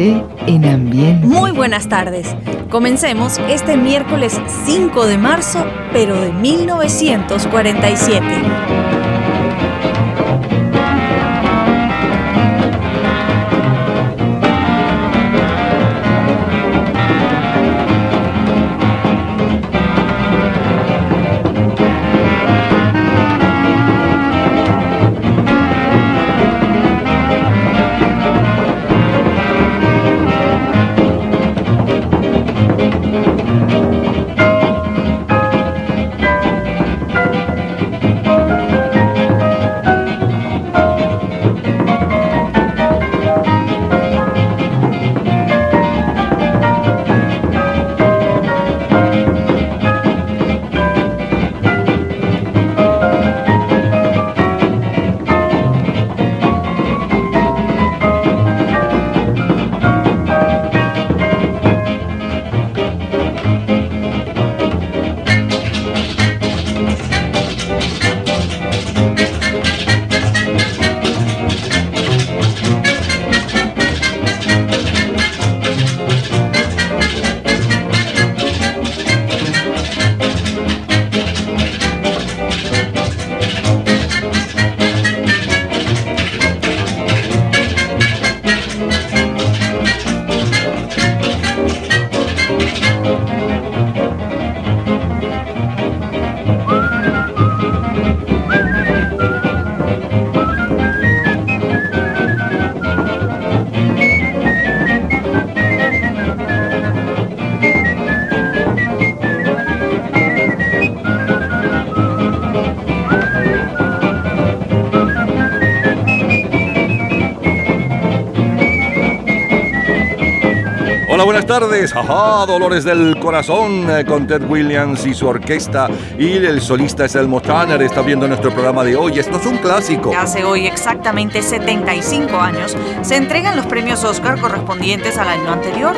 En ambiente. Muy buenas tardes. Comencemos este miércoles 5 de marzo, pero de 1947. Tardes, ajá, Dolores del Corazón eh, con Ted Williams y su orquesta y el solista es Elmo Tanner, está viendo nuestro programa de hoy, esto es un clásico. Hace hoy exactamente 75 años se entregan los premios Oscar correspondientes al año anterior.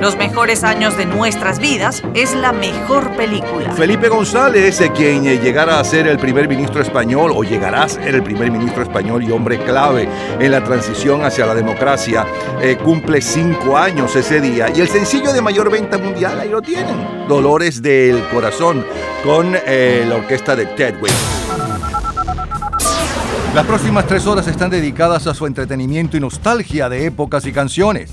Los mejores años de nuestras vidas es la mejor película. Felipe González, eh, quien eh, llegara a ser el primer ministro español o llegará a ser el primer ministro español y hombre clave en la transición hacia la democracia, eh, cumple cinco años ese día. Y el sencillo de mayor venta mundial, ahí lo tienen, Dolores del Corazón, con la orquesta de Ted Las próximas tres horas están dedicadas a su entretenimiento y nostalgia de épocas y canciones.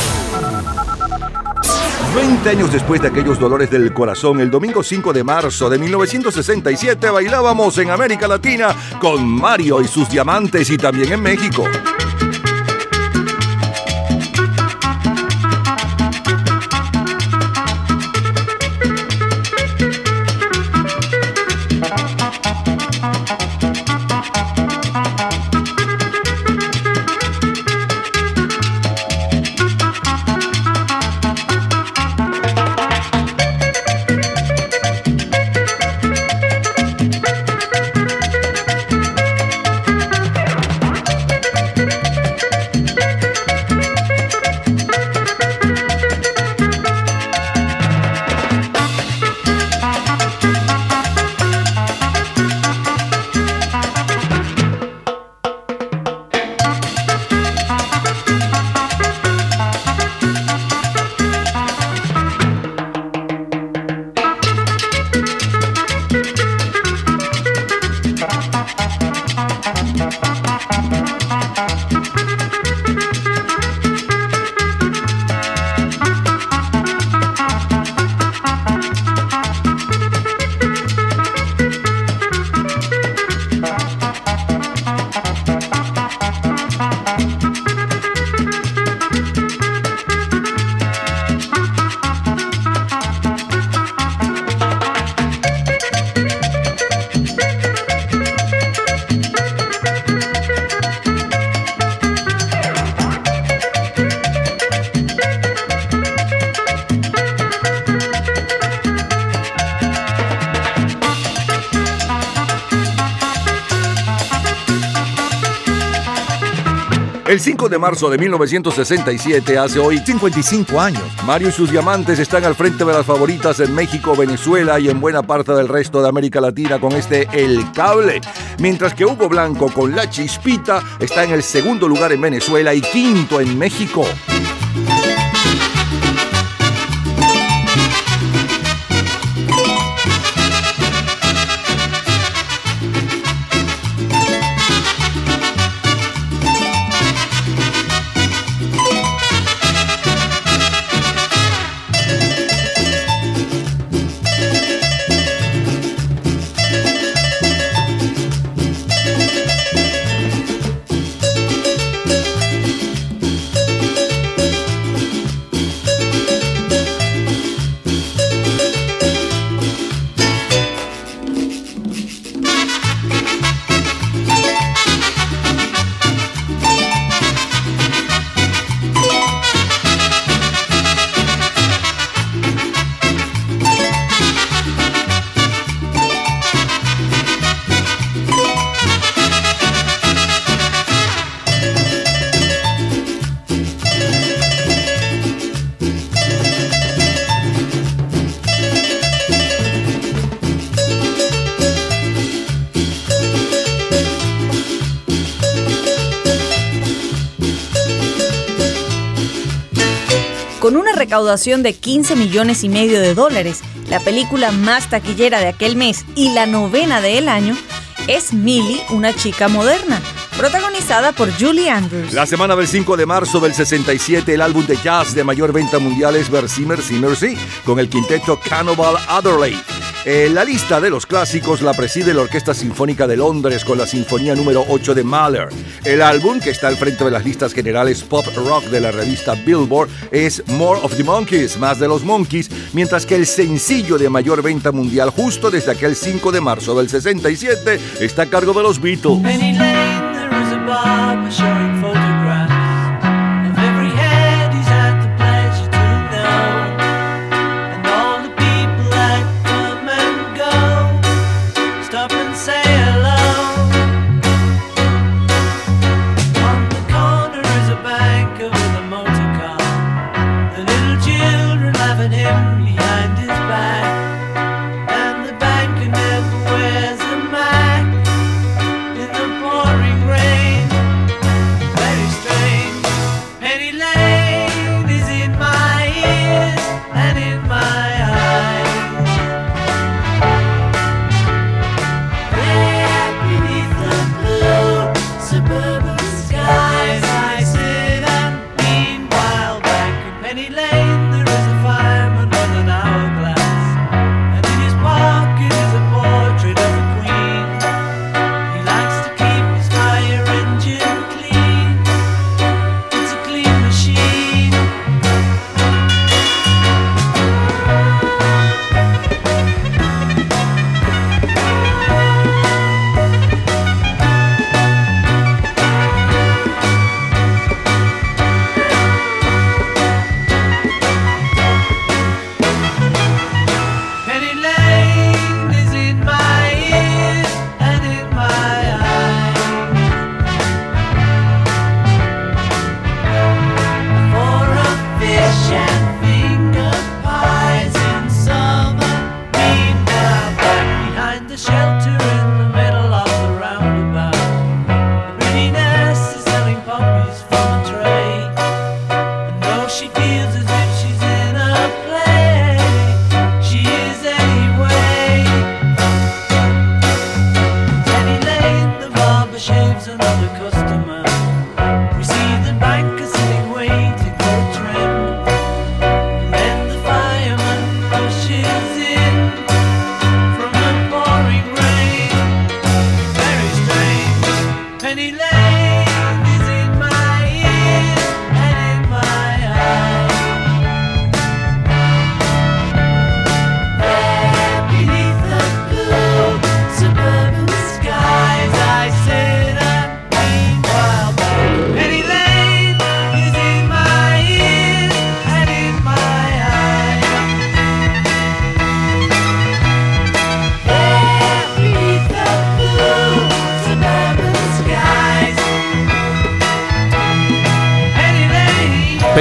20 años después de aquellos dolores del corazón, el domingo 5 de marzo de 1967 bailábamos en América Latina con Mario y sus diamantes y también en México. 5 de marzo de 1967, hace hoy 55 años, Mario y sus diamantes están al frente de las favoritas en México, Venezuela y en buena parte del resto de América Latina con este El Cable, mientras que Hugo Blanco con La Chispita está en el segundo lugar en Venezuela y quinto en México. Recaudación de 15 millones y medio de dólares, la película más taquillera de aquel mes y la novena del año, es Millie, una chica moderna, protagonizada por Julie Andrews. La semana del 5 de marzo del 67, el álbum de jazz de mayor venta mundial es Mercy Mercy, con el quinteto Cannibal Adderley. Eh, la lista de los clásicos la preside la Orquesta Sinfónica de Londres con la Sinfonía número 8 de Mahler. El álbum, que está al frente de las listas generales pop rock de la revista Billboard, es More of the Monkeys, más de los Monkeys, mientras que el sencillo de mayor venta mundial justo desde aquel 5 de marzo del 67 está a cargo de los Beatles.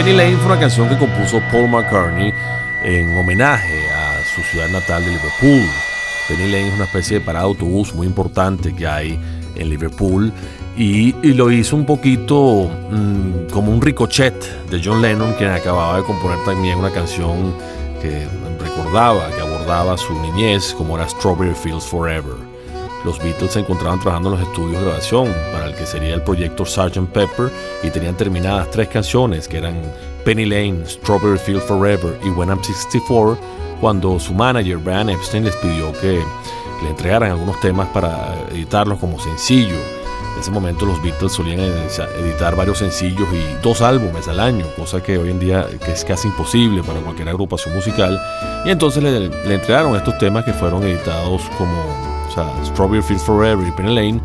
Penny Lane fue una canción que compuso Paul McCartney en homenaje a su ciudad natal de Liverpool. Penny Lane es una especie de parada de autobús muy importante que hay en Liverpool y, lo hizo un poquito mm, como un ricochet de John Lennon, quien acababa de componer también una canción que recordaba, que abordaba su niñez, como era Strawberry Fields Forever. Los Beatles se encontraban trabajando en los estudios de grabación para el que sería el proyecto Sgt. Pepper y tenían terminadas tres canciones que eran Penny Lane, Strawberry Fields Forever y When I'm 64, cuando su manager Brian Epstein les pidió que le entregaran algunos temas para editarlos como sencillo. En ese momento los Beatles solían editar varios sencillos y dos álbumes al año, cosa que hoy en día es casi imposible para cualquier agrupación musical. Y entonces le, entregaron estos temas que fueron editados como Strawberry Fields Forever y Penny Lane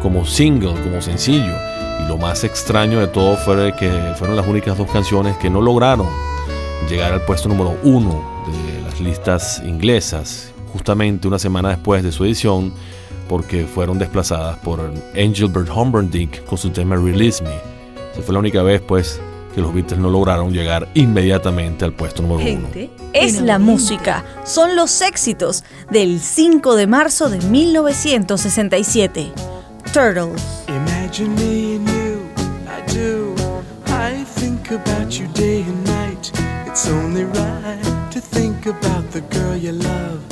como single, como sencillo. Y lo más extraño de todo fue que fueron las únicas dos canciones que no lograron llegar al puesto número uno de las listas inglesas, justamente una semana después de su edición porque fueron desplazadas por Engelbert Humperdinck con su tema Release Me. Esa fue la única vez, pues, que los Beatles no lograron llegar inmediatamente al puesto número uno. Es la música, son los éxitos del 5 de marzo de 1967. Turtles. Imagine me and you, I do. I think about you day and night. It's only right to think about the girl you love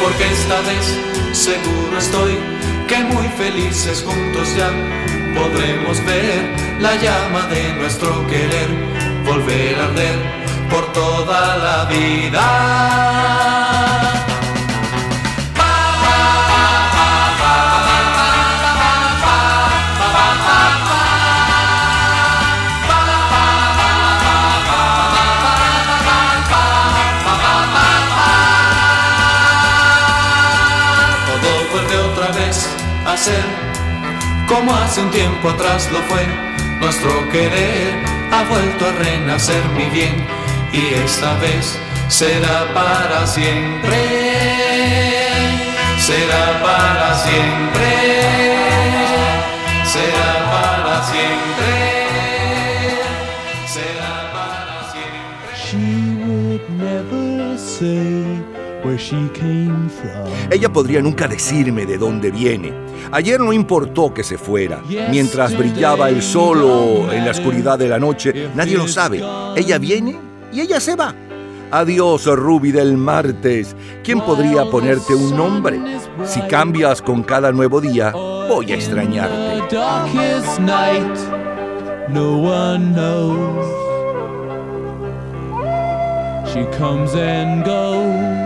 Porque esta vez seguro estoy que muy felices juntos ya podremos ver la llama de nuestro querer volver a arder por toda la vida. Como hace un tiempo atrás lo fue. Nuestro querer ha vuelto a renacer mi bien y esta vez será para siempre. Será para siempre. Será para siempre. Será para siempre. Ella podría nunca decirme de dónde viene. Ayer no importó que se fuera. Mientras brillaba el sol o en la oscuridad de la noche, nadie lo sabe. Ella viene y ella se va. Adiós, Ruby del martes. ¿Quién podría ponerte un nombre? Si cambias con cada nuevo día, voy a extrañarte. She comes and goes.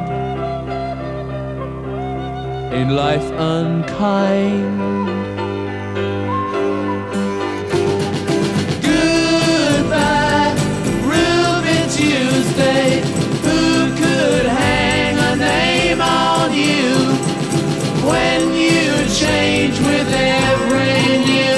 In life unkind. Goodbye, Ruby Tuesday. Who could hang a name on you when you change with every new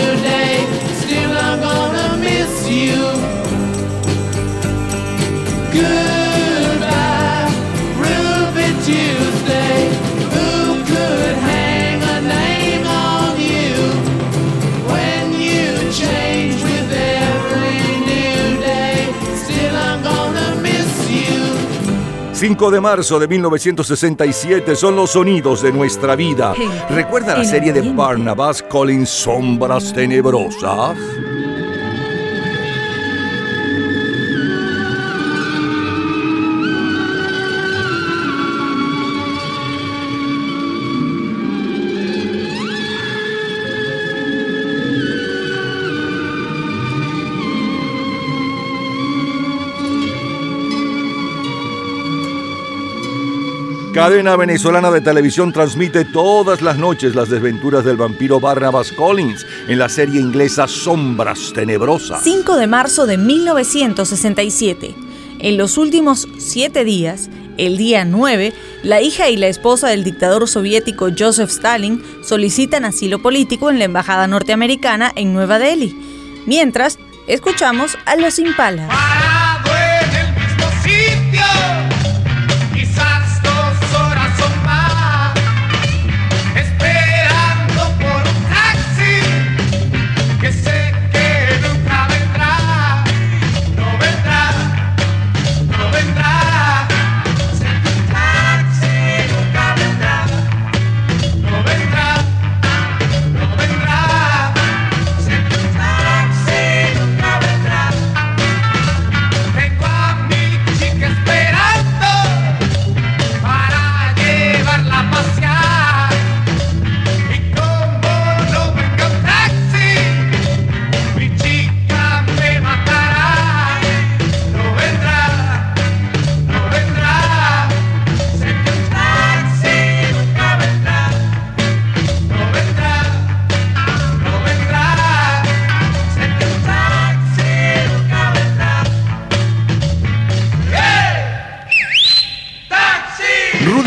5 de marzo de 1967 son los sonidos de nuestra vida. ¿Recuerda la serie de. Barnabas Collins Sombras Tenebrosas? Cadena venezolana de televisión transmite todas las noches las desventuras del vampiro Barnabas Collins en la serie inglesa Sombras Tenebrosas. 5 de marzo de 1967. En los últimos siete días, el día 9, la hija y la esposa del dictador soviético Joseph Stalin solicitan asilo político en la embajada norteamericana en Nueva Delhi. Mientras, escuchamos a los Impala.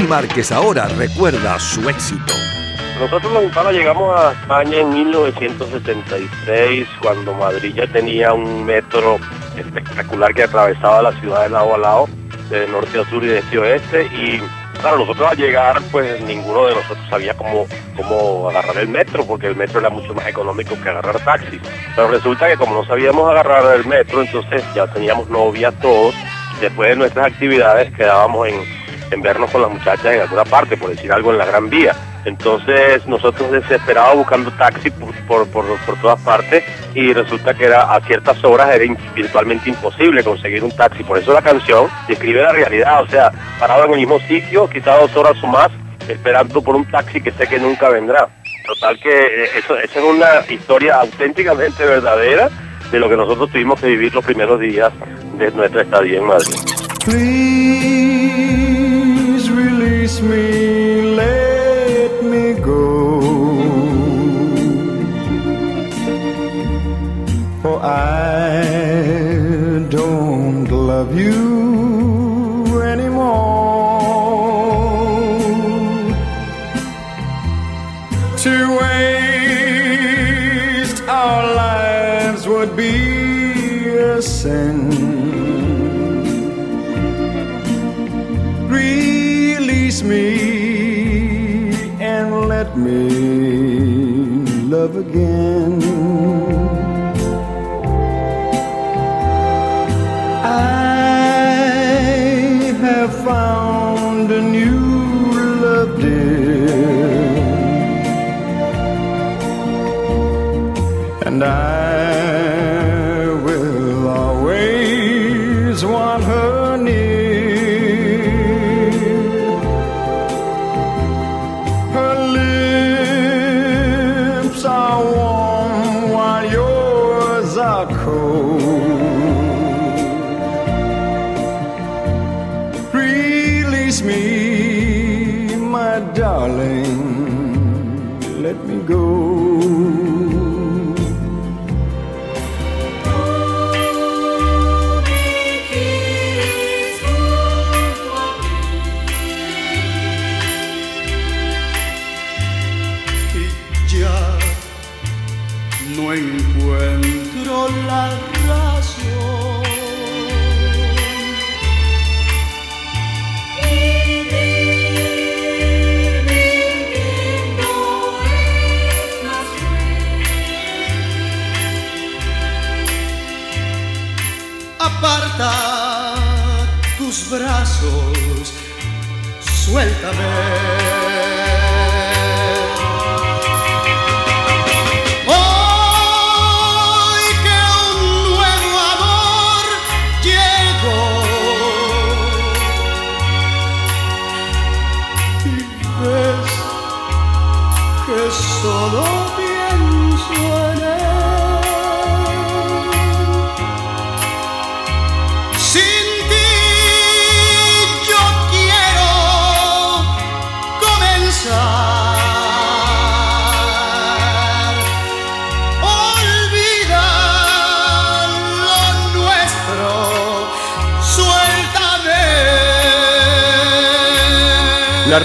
Márquez ahora recuerda su éxito. Nosotros los hispanos llegamos a España en 1976, cuando Madrid ya tenía un metro espectacular que atravesaba la ciudad de lado a lado, de norte a sur y de este a oeste. Y claro, nosotros al llegar, pues ninguno de nosotros sabía cómo, cómo agarrar el metro, porque el metro era mucho más económico que agarrar taxis. Pero resulta que como no sabíamos agarrar el metro, entonces ya teníamos novia todos. Después de nuestras actividades quedábamos en, en vernos con las muchachas en alguna parte, por decir algo, en la Gran Vía. Entonces nosotros desesperados buscando taxi por, por, por- todas partes y resulta que era a ciertas horas era virtualmente imposible conseguir un taxi. Por eso la canción describe la realidad, o sea, parado en el mismo sitio, quizá dos horas o más, esperando por un taxi que sé que nunca vendrá. Total que eh, eso, esa es una historia auténticamente verdadera de lo que nosotros tuvimos que vivir los primeros días de nuestra estadía en Madrid. Release me, let me go. For I don't love you anymore. To waste our lives would be a sin. Again.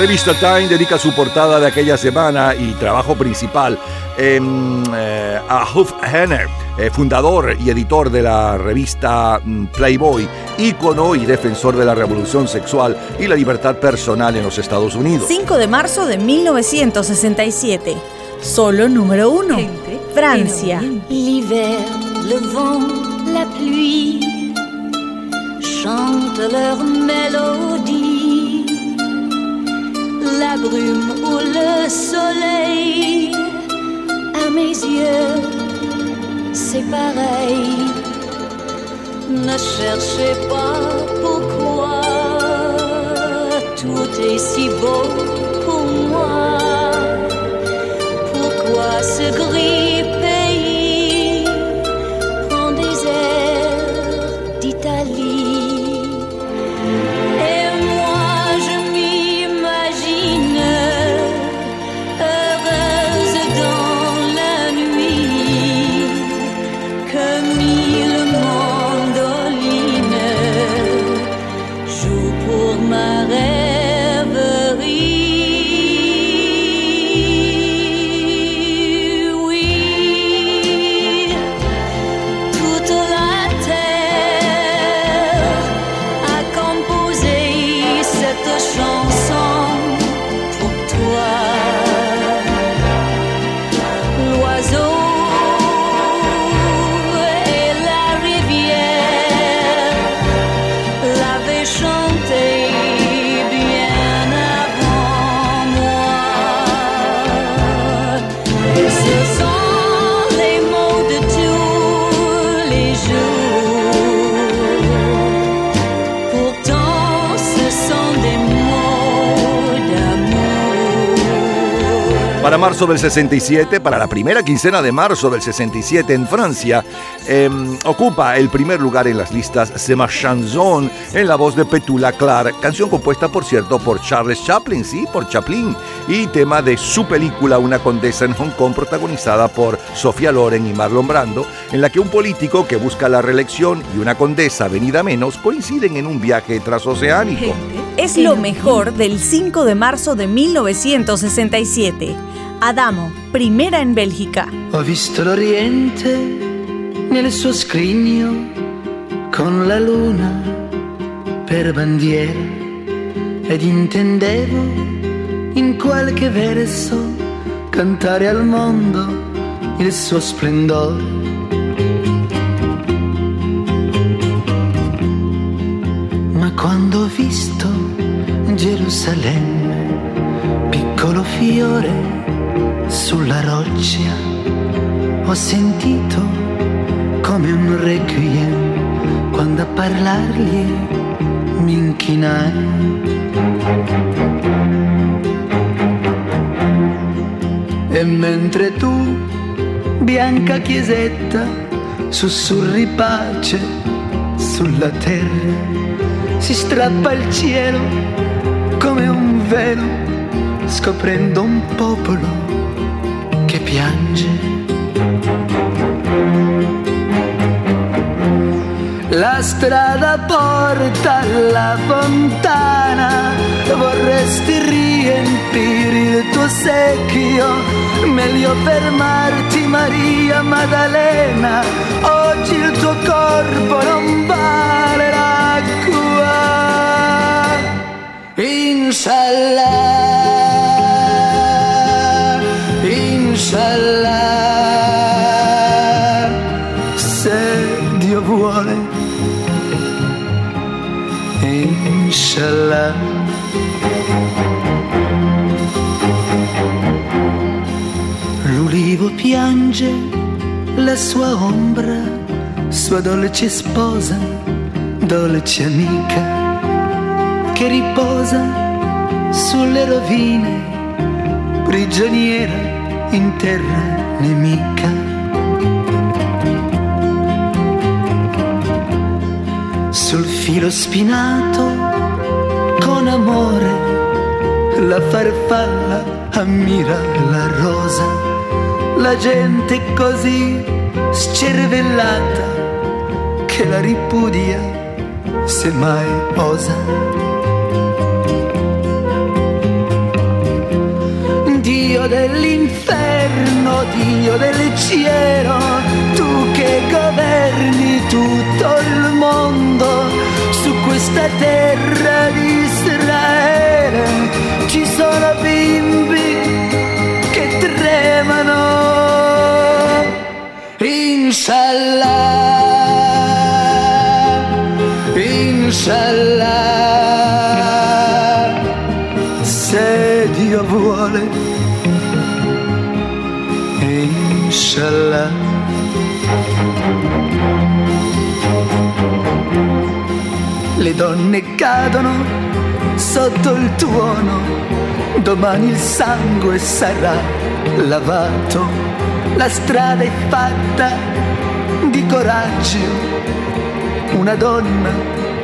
Revista Time dedica su portada de aquella semana y trabajo principal eh, a Huff Henner, eh, fundador y editor de la revista mm, Playboy, ícono y defensor de la revolución sexual y la libertad personal en los Estados Unidos. 5 de marzo de 1967. Solo número uno. Francia. L'hiver, le vent, la pluie chantent leur mélodie. La brume ou le soleil, à mes yeux, c'est pareil. Ne cherchez pas pourquoi tout est si beau pour moi. Pourquoi ce gris marzo del 67, para la primera quincena de marzo del 67 en Francia, eh, ocupa el primer lugar en las listas C'est ma chanson en la voz de Petula Clark, canción compuesta por cierto por Charles Chaplin, sí, por Chaplin, y tema de su película Una condesa en Hong Kong protagonizada por Sofía Loren y Marlon Brando, en la que un político que busca la reelección y una condesa venida menos coinciden en un viaje transoceánico. Es lo mejor del 5 de marzo de 1967. Adamo, primera en Bélgica. Ho visto l'Oriente nel suo scrigno con la luna per bandiera ed intendevo in qualche verso cantare al mondo il suo splendore. Ma quando ho visto Gerusalemme, piccolo fiore sulla roccia, ho sentito come un requiem quando a parlargli mi inchinai. E mentre tu, bianca chiesetta, sussurri pace sulla terra, si strappa il cielo come un velo, scoprendo un popolo piange. La strada porta alla fontana, vorresti riempire il tuo secchio, meglio fermarti Maria Maddalena, oggi il tuo corpo non vale l'acqua. Inshallah, Inshallah, se Dio vuole, Inshallah. L'ulivo piange la sua ombra, sua dolce sposa, dolce amica che riposa sulle rovine, prigioniera in terra nemica. Sul filo spinato, con amore, la farfalla ammira la rosa, la gente così scervellata che la ripudia se mai osa. Dio dell'inferno, Dio del cielo, tu che governi tutto il mondo, su questa terra di Israele ci sono bimbi che tremano. Inshallah, Inshallah, Inshallah. Le donne cadono sotto il tuono, domani il sangue sarà lavato, la strada è fatta di coraggio, una donna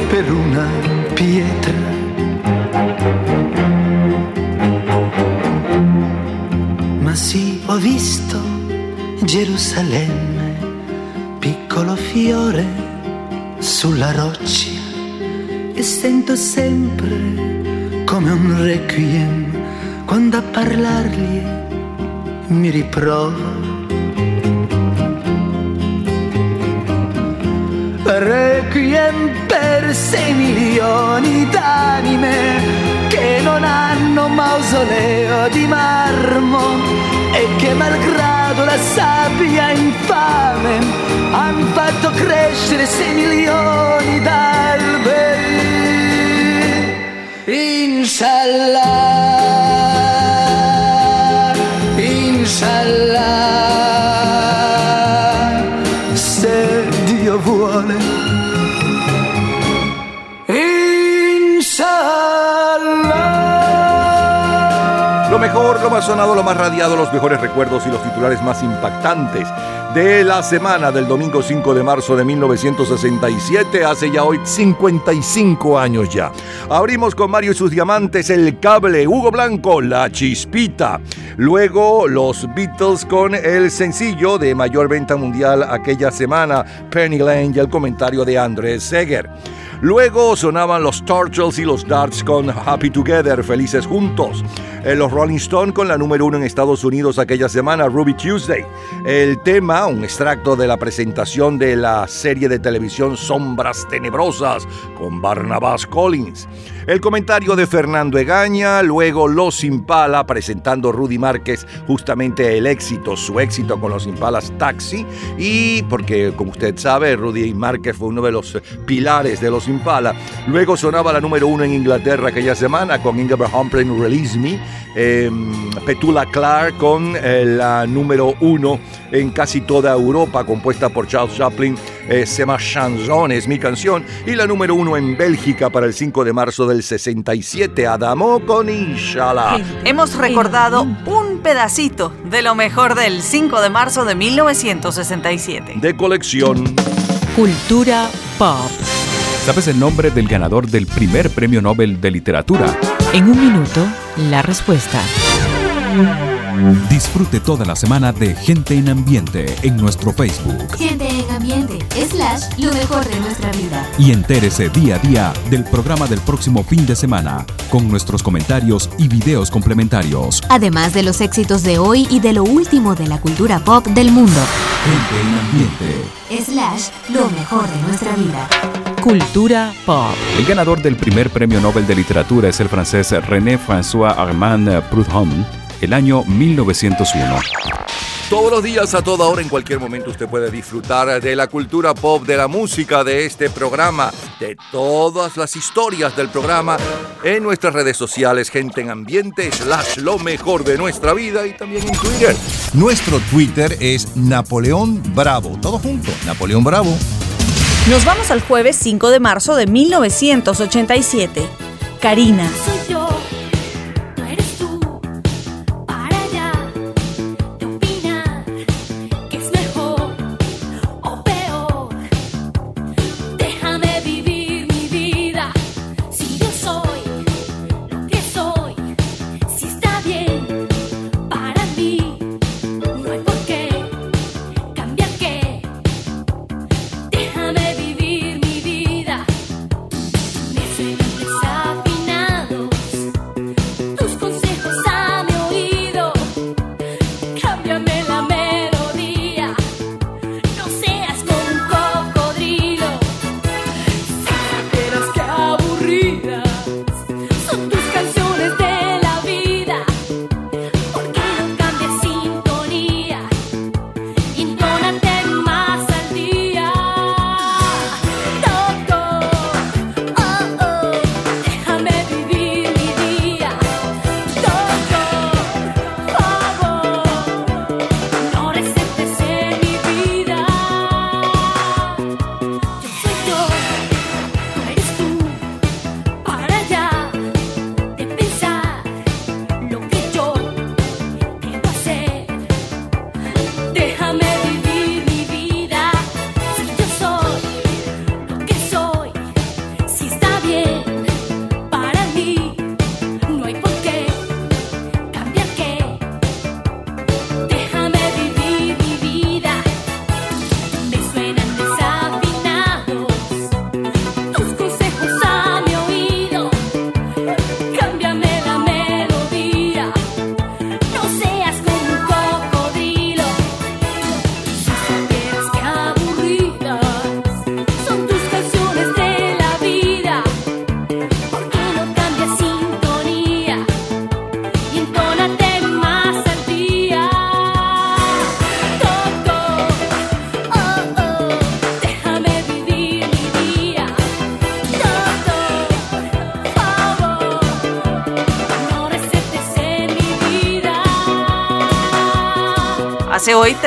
per una pietra. Ma sì, ho visto Gerusalemme, piccolo fiore sulla roccia e sento sempre come un requiem quando a parlargli mi riprovo. Requiem per sei milioni d'anime che non hanno mausoleo di marmo e che malgrado la sabbia infame han fatto crescere sei milioni d'alberi. Inshallah, Lo más sonado, lo más radiado, los mejores recuerdos y los titulares más impactantes de la semana del domingo 5 de marzo de 1967, hace ya hoy 55 años ya. Abrimos con Mario y sus diamantes, El Cable, Hugo Blanco, La Chispita. Luego los Beatles con el sencillo de mayor venta mundial aquella semana, Penny Lane y el comentario de Andrés Seger. Luego sonaban los Turtles y los Darts con Happy Together, felices juntos. Eh, los Rolling Stones con la número uno en Estados Unidos aquella semana, Ruby Tuesday. El tema, un extracto de la presentación de la serie de televisión Sombras Tenebrosas con Barnabas Collins. El comentario de Fernando Egaña, luego Los Impala presentando Rudy Márquez justamente el éxito, su éxito con Los Impalas Taxi y porque como usted sabe Rudy Márquez fue uno de los pilares de Los Impala. Luego sonaba la número uno en Inglaterra aquella semana con Ingrid Humphrey Release Me, eh, Petula Clark con eh, la número uno en casi toda Europa compuesta por Charles Chaplin, se llama Chanson, es mi canción, y la número uno en Bélgica para el 5 de marzo del 67, Adamo con Inshallah. Hemos recordado un pedacito de lo mejor del 5 de marzo de 1967. De colección. Cultura pop. ¿Sabes el nombre del ganador del primer premio Nobel de Literatura? En un minuto, la respuesta. Disfrute toda la semana de Gente en Ambiente en nuestro Facebook. Gente en ambiente, slash, lo mejor de nuestra vida. Y entérese día a día del programa del próximo fin de semana, con nuestros comentarios y videos complementarios. Además de los éxitos de hoy y de lo último de la cultura pop del mundo. Gente en Ambiente. Slash, lo mejor de nuestra vida. Cultura pop. El ganador del primer premio Nobel de Literatura es el francés René François Armand Proudhon, el año 1901. Todos los días, a toda hora, en cualquier momento, usted puede disfrutar de la cultura pop, de la música, de este programa, de todas las historias del programa en nuestras redes sociales, gente en ambiente, slash lo mejor de nuestra vida y también en Twitter. Nuestro Twitter es Napoleón Bravo. Todo junto, Napoleón Bravo. Nos vamos al jueves 5 de marzo de 1987. Karina. Soy yo,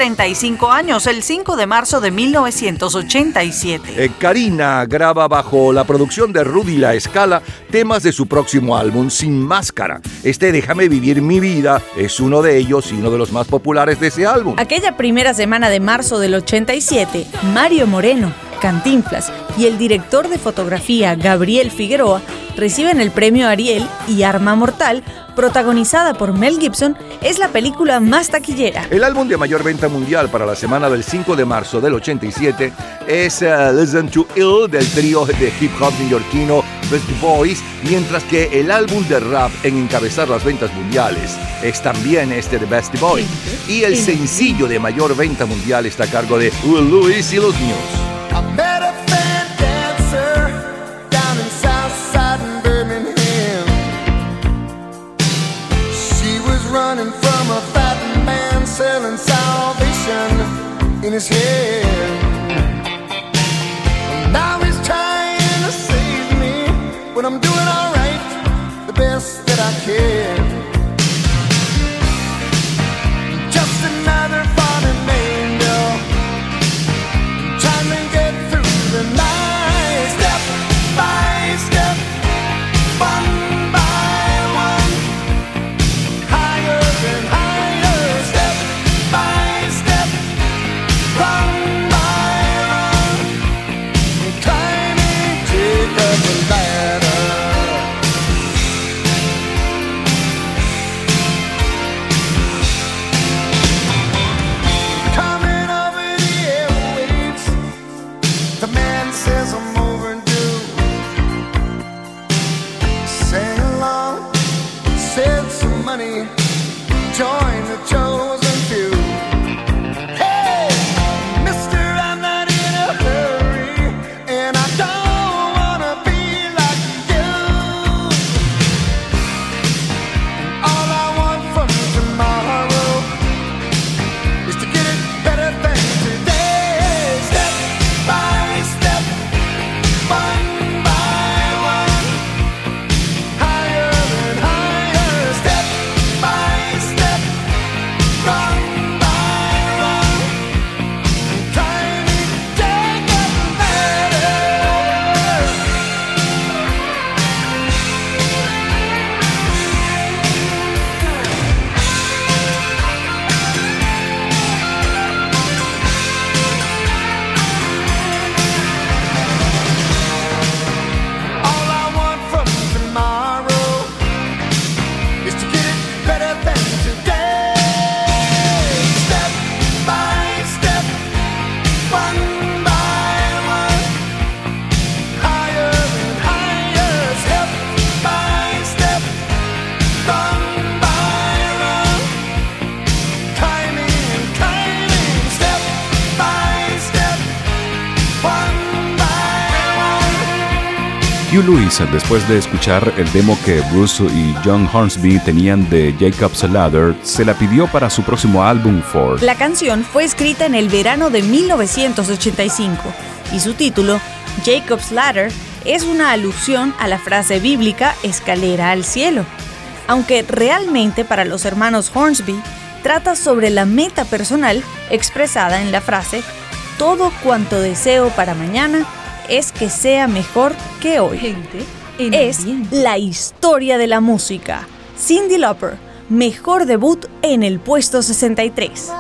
35 años, el 5 de marzo de 1987. Eh, Karina graba bajo la producción de Rudy La Escala temas de su próximo álbum Sin Máscara. Este Déjame Vivir Mi Vida es uno de ellos y uno de los más populares de ese álbum. Aquella primera semana de marzo del 87, Mario Moreno, Cantinflas y el director de fotografía Gabriel Figueroa reciben el premio Ariel y Arma Mortal, protagonizada por Mel Gibson, es la película más taquillera. El álbum de mayor venta mundial para la semana del 5 de marzo del 87 es uh, Listen to Ill del trío de hip hop neoyorquino Beastie Boys, mientras que el álbum de rap en encabezar las ventas mundiales es también este de Beastie Boys. Y el sencillo de mayor venta mundial está a cargo de Will Lewis y los News. In his head. Now he's trying to save me, but I'm doing después de escuchar el demo que Bruce y John Hornsby tenían de Jacob's Ladder, se la pidió para su próximo álbum Ford. La canción fue escrita en el verano de 1985 y su título, Jacob's Ladder, es una alusión a la frase bíblica escalera al cielo. Aunque realmente para los hermanos Hornsby trata sobre la meta personal expresada en la frase todo cuanto deseo para mañana es que sea mejor que hoy. es la historia de la música. Cindy Lauper, mejor debut en el puesto 63.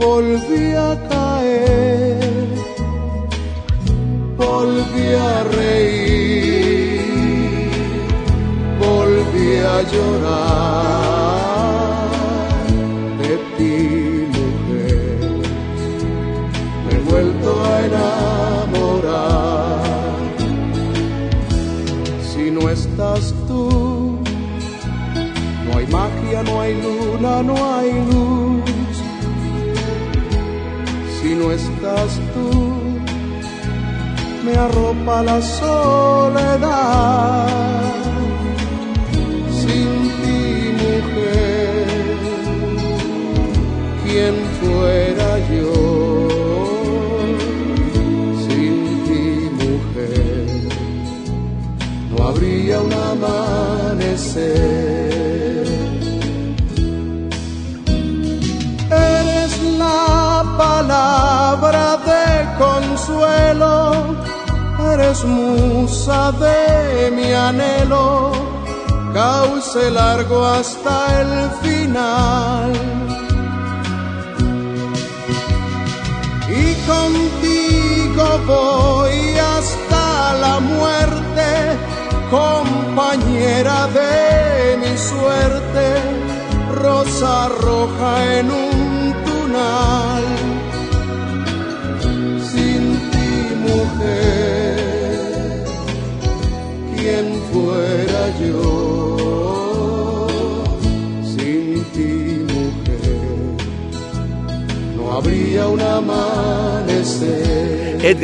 Volví a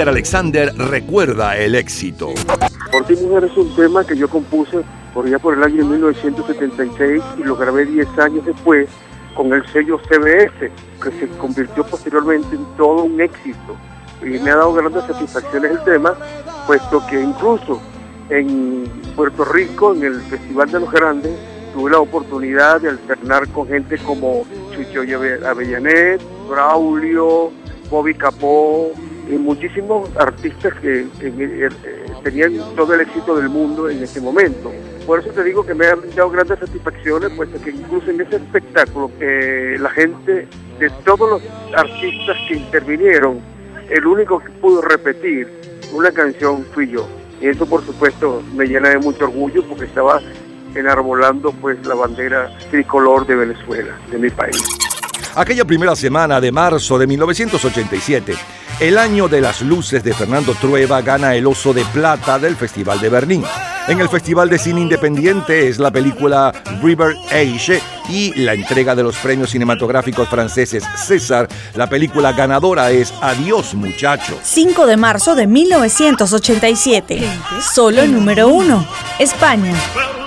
Edgar Alexander recuerda el éxito. Por ti mujer es un tema que yo compuse por allá por el año 1976 y lo grabé 10 años después con el sello CBS, que se convirtió posteriormente en todo un éxito. Y me ha dado grandes satisfacciones el tema, puesto que incluso en Puerto Rico, en el Festival de los Grandes, tuve la oportunidad de alternar con gente como Chucho Ave- Avellanet, Braulio, Bobby Capó, y muchísimos artistas que eh, eh, tenían todo el éxito del mundo en ese momento. Por eso te digo que me han dado grandes satisfacciones, puesto que incluso en ese espectáculo eh, la gente de todos los artistas que intervinieron, el único que pudo repetir una canción fui yo. Y eso por supuesto me llena de mucho orgullo porque estaba enarbolando pues la bandera tricolor de Venezuela, de mi país. Aquella primera semana de marzo de 1987, el año de las luces de Fernando Trueba gana el Oso de Plata del Festival de Berlín. En el Festival de Cine Independiente es la película River Age y la entrega de los premios cinematográficos franceses César. La película ganadora es Adiós muchacho. 5 de marzo de 1987. Solo el número 1. España. Well,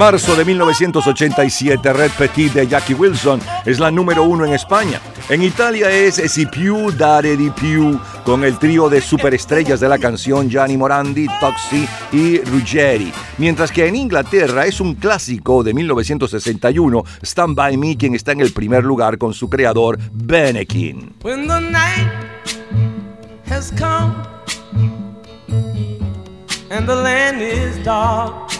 Marzo de 1987, Red Petit de Jackie Wilson es la número uno en España. En Italia es Si più dare di più, con el trío de superestrellas de la canción Gianni Morandi, Toxi y Ruggeri. Mientras que en Inglaterra es un clásico de 1961, Stand By Me, quien está en el primer lugar con su creador, Benekin. And the land is dark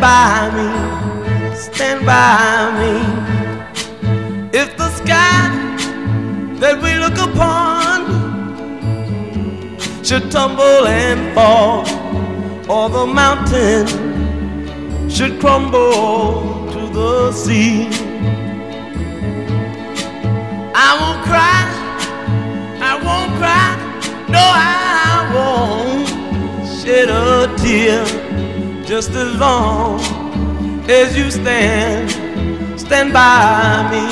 Stand by me. Stand by me. If the sky that we look upon should tumble and fall, or the mountain should crumble to the sea. I won't cry, I won't cry, no, I won't shed a tear just as long as you stand, stand by me.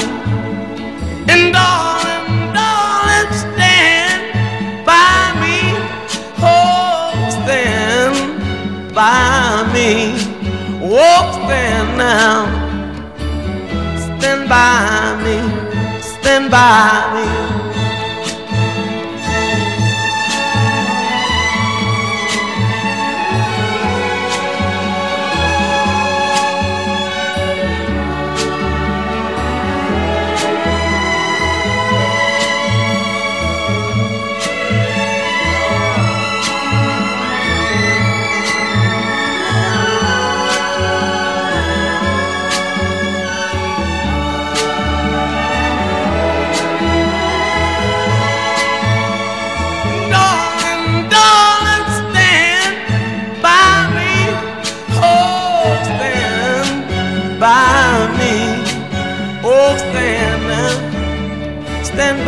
And darling, darling, stand by me. Oh, stand by me. Oh, stand now. Stand by me. Stand by me.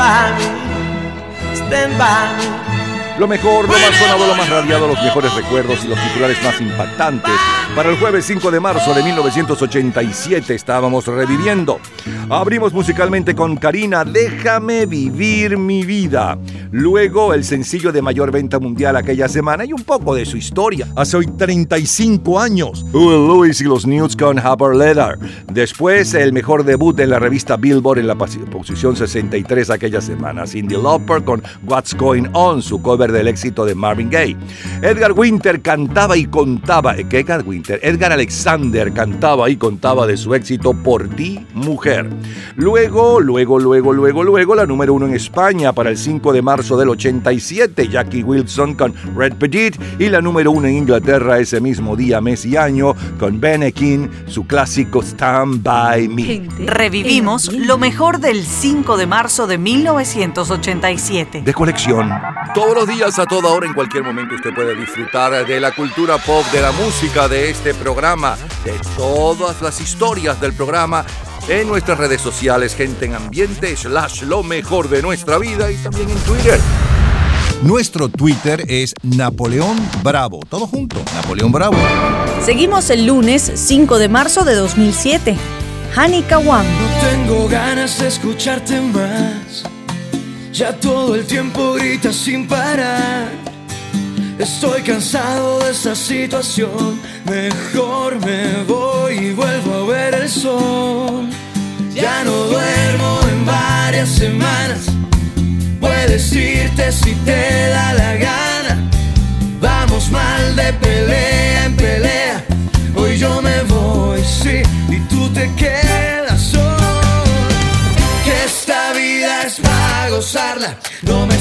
By me. Stand by me. Lo mejor, lo más sonado, lo más radiado, los mejores recuerdos y los titulares más impactantes. Para el jueves 5 de marzo de 1987 estábamos reviviendo. Abrimos musicalmente con Karina, Déjame vivir mi vida. Luego el sencillo de mayor venta mundial aquella semana y un poco de su historia. Hace hoy 35 años. Huey Lewis y los News con Harper Leather. Después el mejor debut en la revista Billboard en la posi- posición 63 aquella semana. Cindy Lauper con What's Going On, su cover del éxito de Marvin Gaye. Edgar Winter cantaba y contaba. ¿Qué Edgar Winter? Edgar Alexander cantaba y contaba de su éxito Por ti, mujer. Luego, luego, luego, luego, luego, la número uno en España para el 5 de marzo del 87, Jackie Wilson con Red Petit. Y la número uno en Inglaterra ese mismo día, mes y año con Benekin, su clásico Stand By Me. Revivimos lo mejor del 5 de marzo de 1987. de colección. Todos los días, a toda hora, en cualquier momento, usted puede disfrutar de la cultura pop, de la música, de este programa, de todas las historias del programa en nuestras redes sociales, gente en ambiente, slash lo mejor de nuestra vida y también en Twitter. Nuestro Twitter es Napoleón Bravo. Todo junto, Napoleón Bravo. Seguimos el lunes 5 de marzo de 2007. Hani Kawam. Tengo ganas de escucharte más. Ya todo el tiempo gritas sin parar. Estoy cansado de esta situación. Mejor me semanas. Puedes irte si te da la gana. Vamos mal de pelea en pelea. Hoy yo me voy, sí, y tú te quedas solo. Que esta vida es para gozarla. No me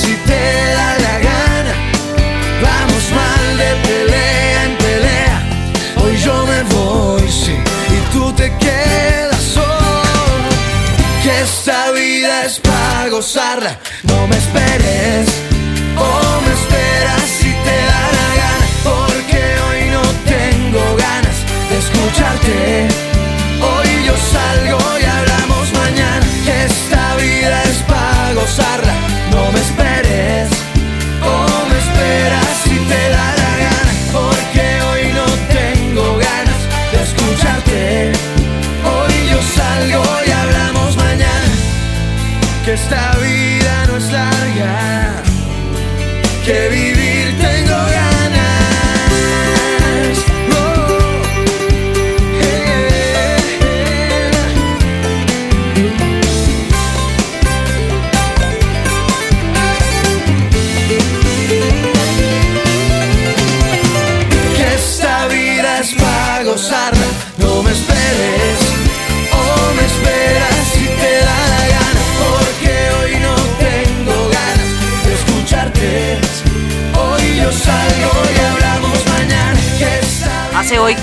si te da la gana. Vamos mal de pelea en pelea. Hoy yo me voy, sí, y tú te quedas solo. pa' gozarla. No me esperes, o me esperas si te da la gana, porque hoy no tengo ganas de escucharte.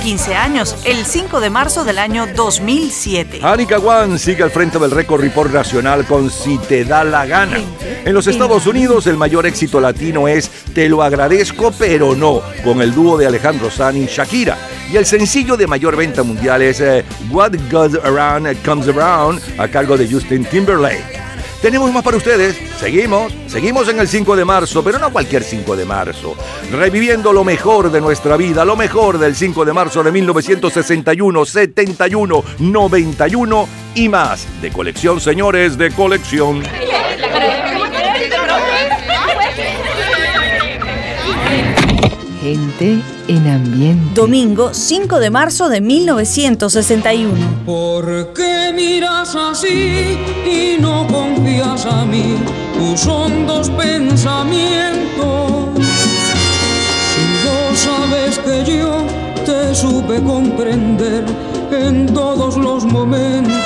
15 años, el 5 de marzo del año 2007. Anika Wan sigue al frente del récord report nacional con Si te da la gana. En los Estados Unidos el mayor éxito latino es Te lo agradezco pero no, con el dúo de Alejandro Sanz y Shakira. Y el sencillo de mayor venta mundial es eh, What Goes Around Comes Around a cargo de Justin Timberlake. Tenemos más para ustedes. Seguimos, seguimos en el 5 de marzo, pero no cualquier 5 de marzo. Reviviendo lo mejor de nuestra vida, lo mejor del 5 de marzo de 1961, 71, 91 y más. De colección, señores, de colección. Gente en ambiente. Domingo 5 de marzo de 1961. ¿Por qué miras así y no confías a mí tus hondos pensamientos? Si vos sabes que yo te supe comprender en todos los momentos.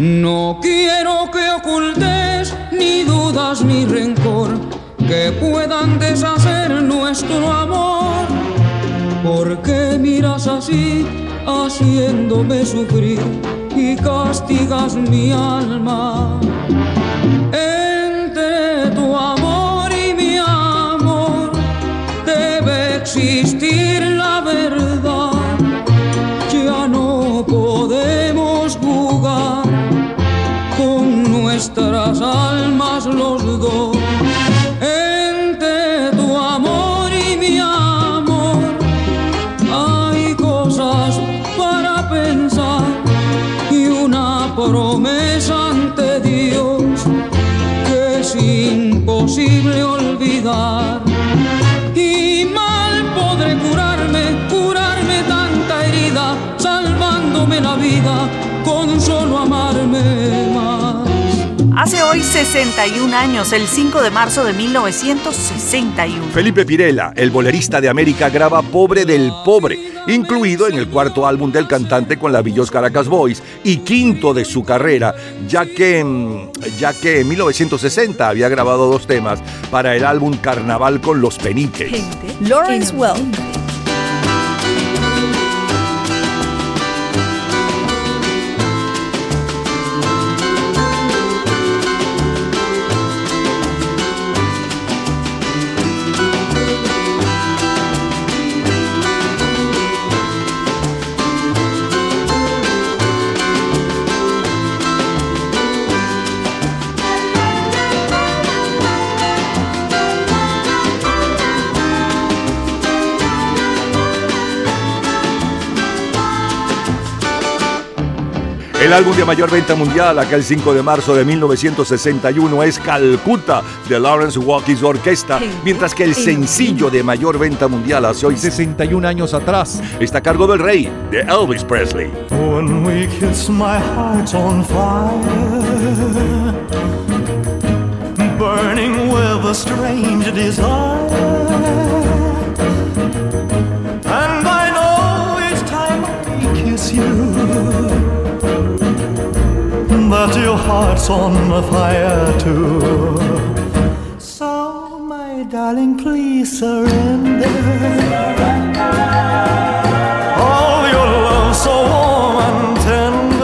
No quiero que ocultes ni dudas ni rencor que puedan deshacer nuestro amor. ¿Por qué miras así, haciéndome sufrir y castigas mi alma? Entre tu amor y mi amor debe existir Hace hoy 61 años, el 5 de marzo de 1961. Felipe Pirela, el bolerista de América, graba Pobre del Pobre, incluido en el cuarto álbum del cantante con la Villos Caracas Boys y quinto de su carrera, ya que, mm, ya que en 1960 había grabado dos temas para el álbum Carnaval con los Peniques. Lawrence Welk. El álbum de mayor venta mundial, aquel 5 de marzo de 1961, es Calcuta de Lawrence Walkies Orquesta, mientras que el sencillo de mayor venta mundial hace hoy 61 años atrás está a cargo del rey, de Elvis Presley. When we kiss, my heart's on fire, burning with a strange desire. That your heart's on fire too. So, my darling, please surrender. All your love so warm and tender.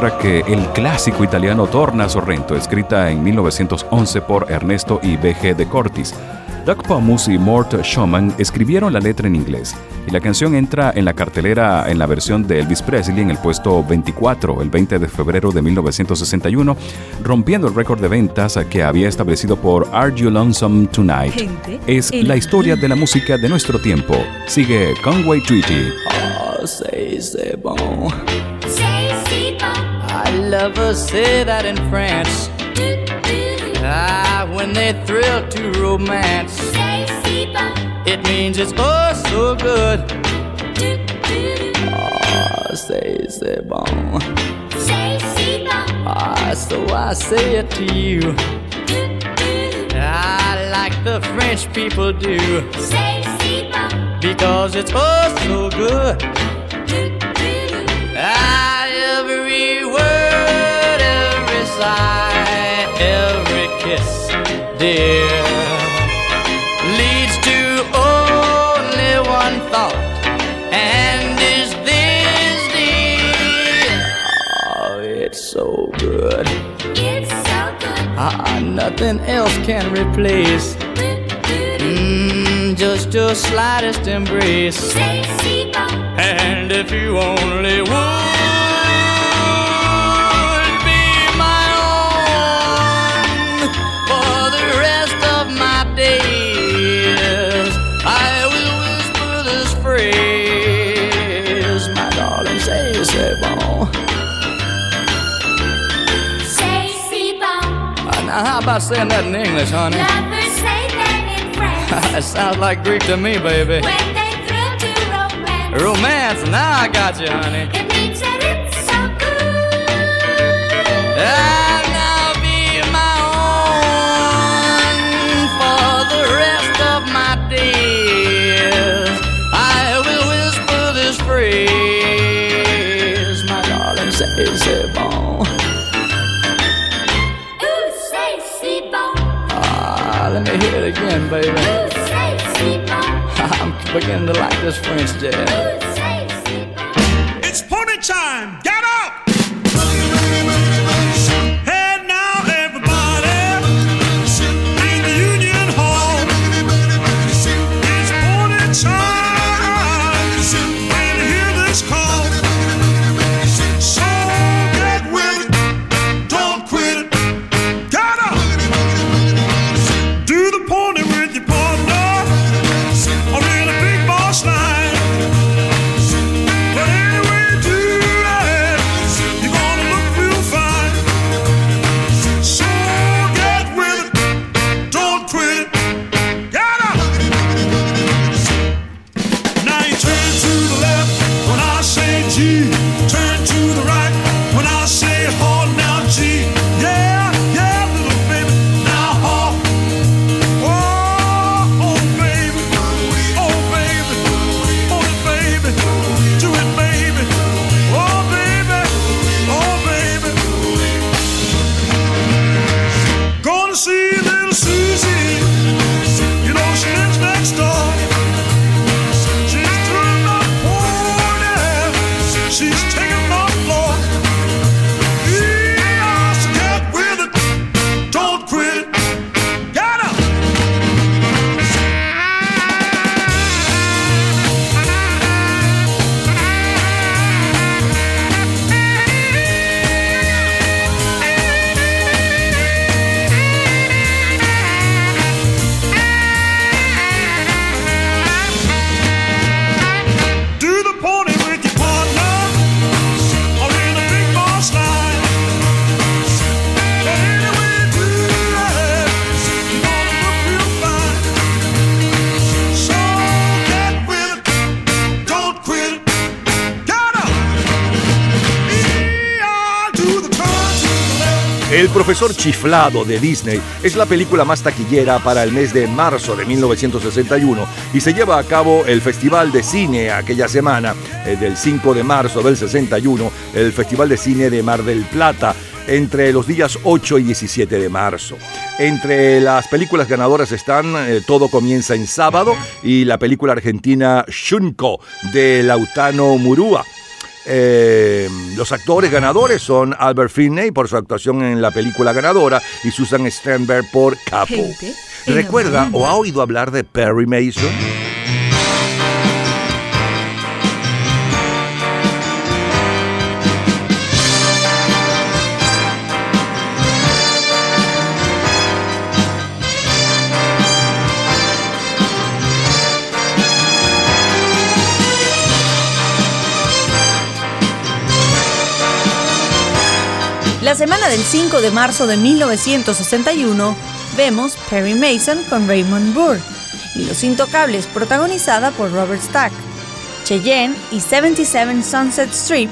Otra que el clásico italiano Torna Sorrento, escrita en 1911 por Ernesto y B.G. de Cortis. Doug Pomus y Mort Schumann escribieron la letra en inglés y la canción entra en la cartelera en la versión de Elvis Presley en el puesto 24 el 20 de febrero de 1961, rompiendo el récord de ventas que había establecido por Are You Lonesome Tonight. Gente, Es la historia de la música de nuestro tiempo. Sigue Conway Twitty. Oh, I love her say that in France. Ah, when they thrill to romance. Say, c'est bon. It means it's oh so good. Oh, say, c'est bon. C'est bon. Ah, so I say it to you. I like the French people do. Say, c'est bon. Because it's oh so good. Dear, leads to only one thought. And is this dear? Oh, it's so good. It's so good. Ah, nothing else can replace. Mm, just your slightest embrace. And if you only would about saying that in English, honey? Lovers say that in French. it sounds like Greek to me, baby. When they thrill to romance. Romance, now I got you, honey. It means that it's so good. And baby. I'm beginning to like this French jazz. Profesor chiflado de Disney es la película más taquillera para el mes de marzo de 1961 y se lleva a cabo el Festival de Cine aquella semana, eh, del 5 de marzo del 61, el Festival de Cine de Mar del Plata, entre los días 8 y 17 de marzo. Entre las películas ganadoras están eh, Todo comienza en sábado y la película argentina Shunko de Lautano Murúa. Eh, los actores ganadores son Albert Finney por su actuación en la película ganadora y Susan Sternberg por Capo. ¿Recuerda o ha oído hablar de Perry Mason? La semana del 5 de marzo de 1961 vemos Perry Mason con Raymond Burr y Los Intocables protagonizada por Robert Stack, Cheyenne y 77 Sunset Strip,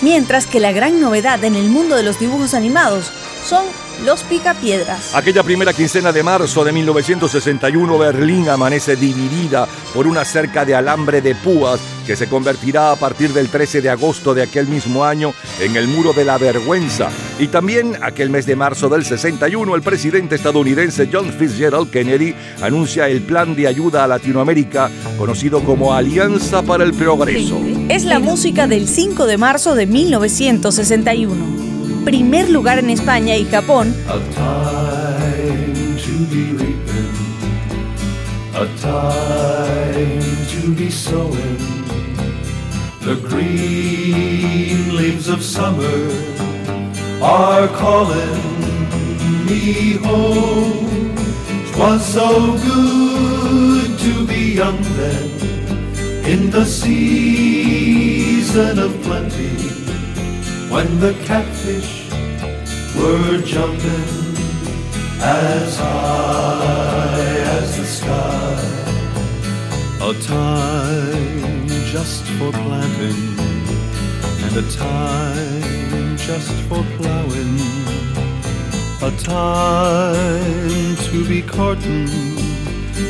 mientras que la gran novedad en el mundo de los dibujos animados son Los Picapiedras. Aquella primera quincena de marzo de 1961, Berlín amanece dividida por una cerca de alambre de púas que se convertirá a partir del 13 de agosto de aquel mismo año en el Muro de la Vergüenza. Y también aquel mes de marzo del 61, el presidente estadounidense John Fitzgerald Kennedy anuncia el plan de ayuda a Latinoamérica conocido como Alianza para el Progreso. Es la música del 5 de marzo de 1961. Primer lugar en España y Japón, A time to be reaping, a time to be sowing. The green leaves of summer are calling me home. 'Twas so good to be young then, in the season of plenty when the catfish were jumping as high as the sky. A time just for planting and a time just for plowing. A time to be courting,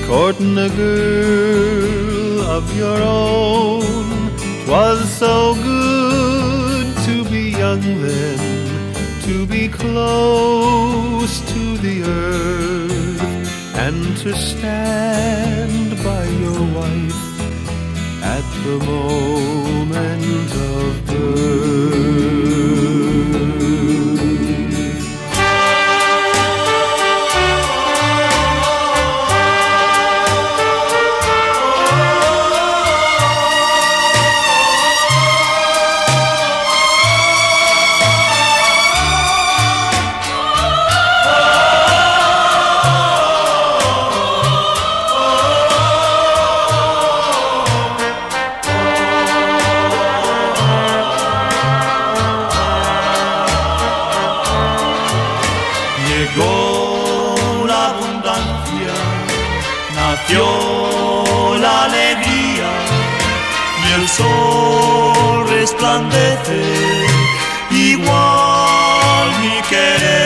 courting a girl of your own. 'Twas so good young then, to be close to the earth, and to stand by your wife at the moment of birth. Mi querer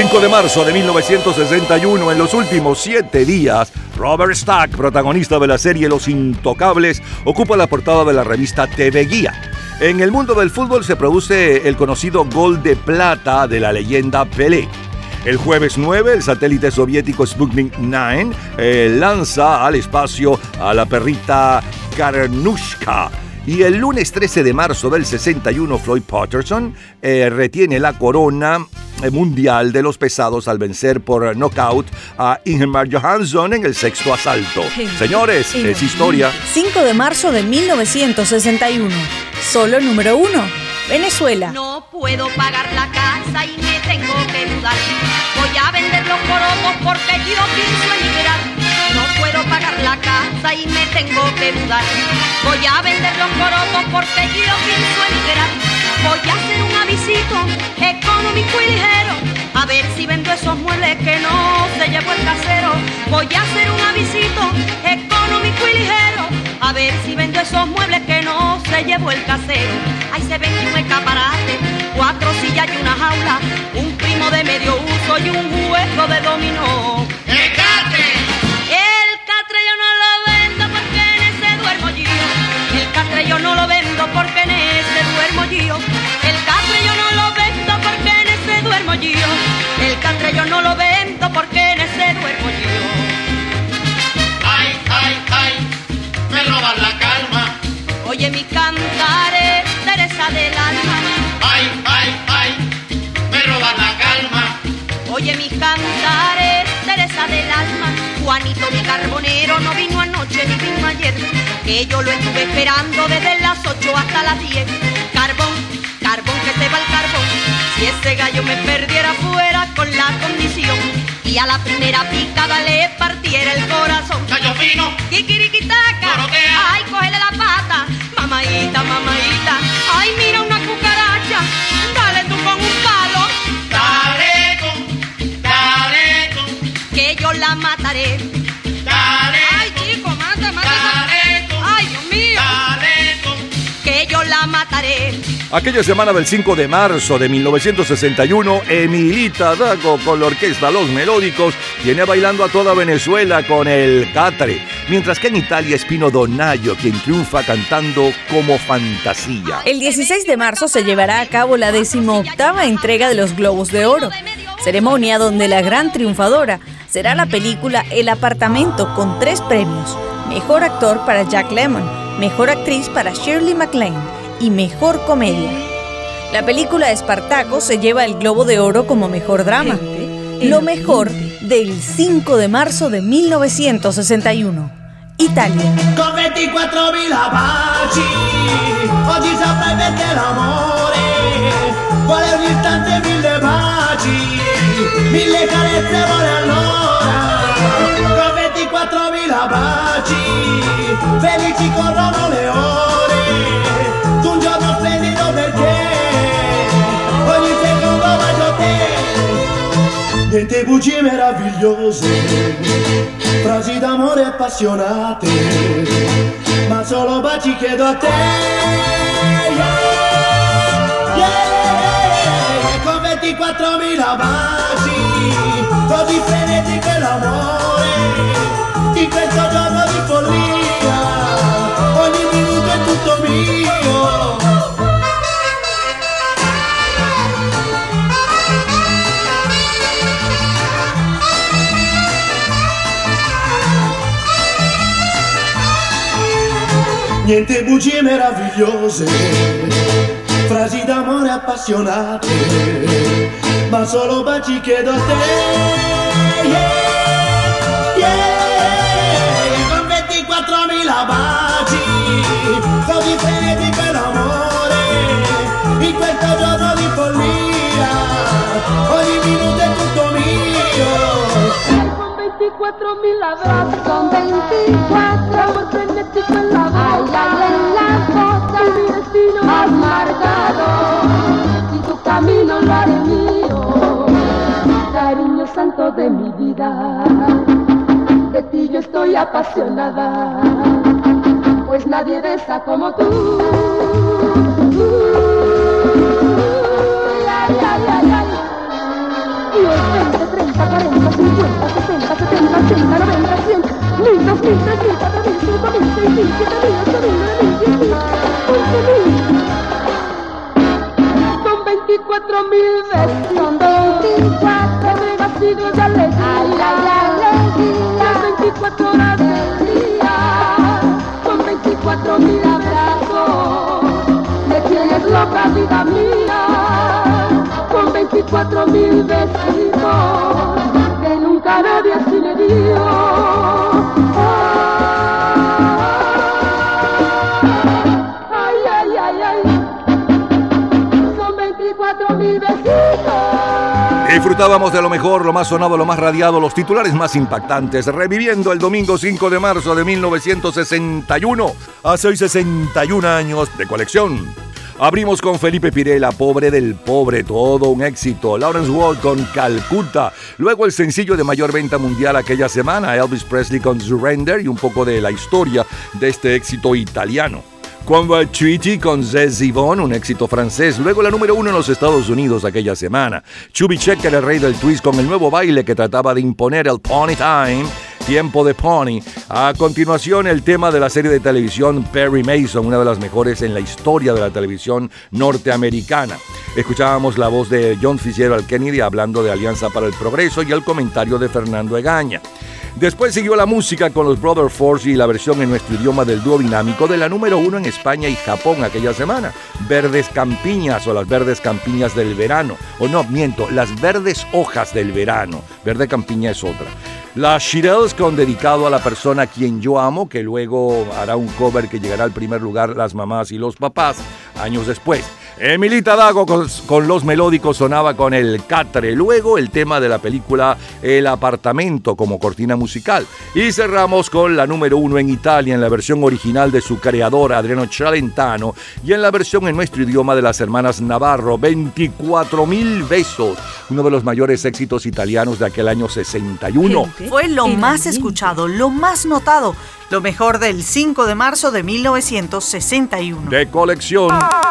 5 de marzo de 1961, en los últimos siete días, Robert Stack, protagonista de la serie Los Intocables, ocupa la portada de la revista TV Guía. En el mundo del fútbol se produce el conocido gol de plata de la leyenda Pelé. El jueves 9, el satélite soviético Sputnik 9 eh, lanza al espacio a la perrita Karnushka. Y el lunes 13 de marzo del 61, Floyd Patterson eh, retiene la corona mundial de los pesados al vencer por knockout a Ingemar Johansson en el sexto asalto. Señores, es historia. 5 de marzo de 1961. Solo número 1. Venezuela. No puedo pagar la casa y me tengo que mudar. Voy a vender los corotos porque yo pienso emigrar. No puedo pagar la casa y me tengo que mudar. Voy a vender los corotos porque yo pienso emigrar. Voy a hacer un avisito económico y ligero. A ver si vendo esos muebles que no se llevó el casero. Voy a hacer un avisito económico y ligero. A ver si vendo esos muebles que no se llevó el casero. Ahí se vende un escaparate, cuatro sillas y una jaula, un primo de medio uso y un juego de dominó. ¡El catre! El catre yo no catre yo no lo vendo porque en ese duermo yo. El catre yo no lo vendo porque en ese duermo yo. El catre yo no lo vendo porque en ese duermo yo. Ay, ay, ay, me roban la calma. Oye mi cantaré, Teresa del alma. Ay, ay, ay, me roban la calma. Oye mi cantaré, Teresa del alma. Juanito mi carbonero no vino anoche ni vino ayer. Que yo lo estuve esperando desde las 8 hasta las 10. Carbón, carbón que se va el carbón. Si ese gallo me perdiera fuera con la condición. Y a la primera picada le partiera el corazón. Gallo fino, Kikiriquitaca. Ay, cógele la pata. Mamaita, mamaita. Ay, mira una cucaracha. Aquella semana del 5 de marzo de 1961, Emilita Dago con la orquesta Los Melódicos viene bailando a toda Venezuela con el Catre, mientras que en Italia es Pino Donaggio quien triunfa cantando como fantasía. El 16 de marzo se llevará a cabo la decimoctava entrega de los Globos de Oro, ceremonia donde la gran triunfadora será la película El apartamento con tres premios, mejor actor para Jack Lemmon, mejor actriz para Shirley MacLaine y mejor comedia. La película Espartaco se lleva el Globo de Oro como mejor drama, lo mejor del 5 de marzo de 1961. Italia. Con 24.000 baci, oggi saprai perché l'amore vuole un istante mille baci, mille carezze vuole allora. Con 24.000 baci, felici corrono le ore, d'un giorno splendido perché ogni secondo bacio te. Niente bugie meravigliose, frasi d'amore appassionate, ma solo baci chiedo a te. Yeah, yeah, yeah. Con 24.000 baci, così frenetico l'amore, in questo giorno di follia, tutto mio. Niente bugie meravigliose, frasi d'amore appassionate, ma solo baci chiedo a te. Yeah, yeah, con 24.000 baci, così frenetico è l'amore, in questo giorno di follia, ogni minuto è tutto mio. Con 24.000 abrazos, con 24 amor frenético en la boca, ay, ay, en la boca, y mi destino has marcado, y tu camino lo haré mío, cariño santo de mi vida, de ti yo estoy apasionada, pues nadie besa como tú. Ay, ay, ay, ay. Y es 20, 30, 40, 50, 60, 70, 80, 90, 100, 1000, 2000, 3000, 4000, 5000, 6000, 7000, 8000, 9000, 10000, 11000. Son 24 mil veces, son 24 megas siglos de alegría. Ay, ay, alegría. Las 24 horas del día, son 24 mil abrazos. Me tienes loca, vida mía con 24 mil besitos Disfrutábamos de lo mejor, lo más sonado, lo más radiado, los titulares más impactantes, reviviendo el domingo 5 de marzo de 1961, hace hoy 61 años de colección. Abrimos con Felipe Pirela, Pobre del Pobre, todo un éxito. Lawrence Ward con Calcuta. Luego el sencillo de mayor venta mundial aquella semana, Elvis Presley con Surrender y un poco de la historia de este éxito italiano. El Treaty con Zez un éxito francés. Luego la número uno en los Estados Unidos aquella semana. Chubby Checker, el rey del twist, con el nuevo baile que trataba de imponer el Pony Time. Tiempo de Pony. A continuación, el tema de la serie de televisión Perry Mason, una de las mejores en la historia de la televisión norteamericana. Escuchábamos la voz de John Fitzgerald Kennedy hablando de Alianza para el Progreso y el comentario de Fernando Egaña. Después siguió la música con los Brother Force y la versión en nuestro idioma del dúo dinámico de la número uno en España y Japón aquella semana. Verdes Campiñas o las Verdes Campiñas del verano. O no, miento, las Verdes Hojas del verano. Verde Campiña es otra. Las Shirelles con dedicado a la persona a quien yo amo, que luego hará un cover que llegará al primer lugar las mamás y los papás años después. Emilita Dago con, con, los melódicos sonaba con el Catre, luego el tema de la película El apartamento como cortina musical. Y cerramos con la número uno en Italia en la versión original de su creador Adriano Celentano y en la versión en nuestro idioma de las hermanas Navarro 24 mil besos, uno de los mayores éxitos italianos de aquel año 61. Fue lo más escuchado, lo más notado, lo mejor del 5 de marzo de 1961. De colección.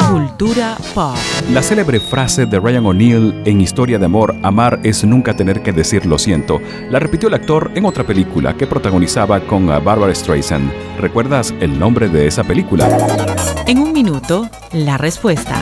Cultura pop. La célebre frase de Ryan O'Neill en Historia de Amor, amar es nunca tener que decir lo siento, la repitió el actor en otra película que protagonizaba con Barbara Streisand. ¿Recuerdas el nombre de esa película? En un minuto, la respuesta.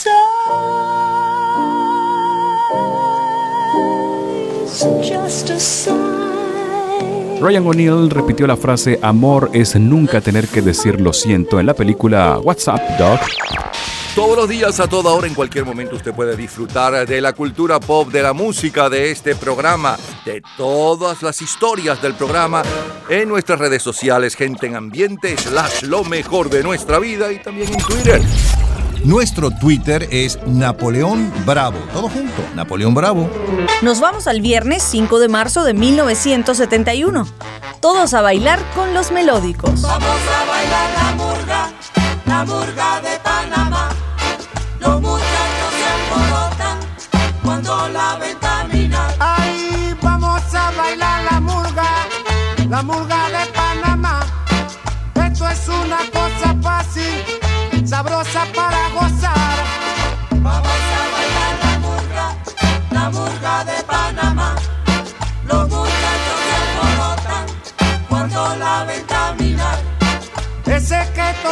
Ryan O'Neill repitió la frase Amor es nunca tener que decir lo siento en la película WhatsApp Dog. Todos los días, a toda hora, en cualquier momento, usted puede disfrutar de la cultura pop, de la música, de este programa, de todas las historias del programa en nuestras redes sociales, gente en ambiente, slash lo mejor de nuestra vida y también en Twitter. Nuestro Twitter es Napoleón Bravo. Todo junto, Napoleón Bravo. Nos vamos al viernes 5 de marzo de 1971. Todos a bailar con los melódicos. Vamos a bailar la murga, la murga de Panamá. Los muchachos se alborotan cuando la ven caminar. Ahí vamos a bailar la murga, la murga de Panamá. Esto es una cosa fácil, sabrosa para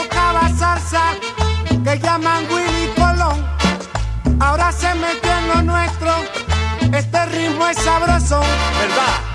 tocaba salsa, que llaman Willy Colón, ahora se metió en lo nuestro. Este ritmo es sabroso, ¿verdad?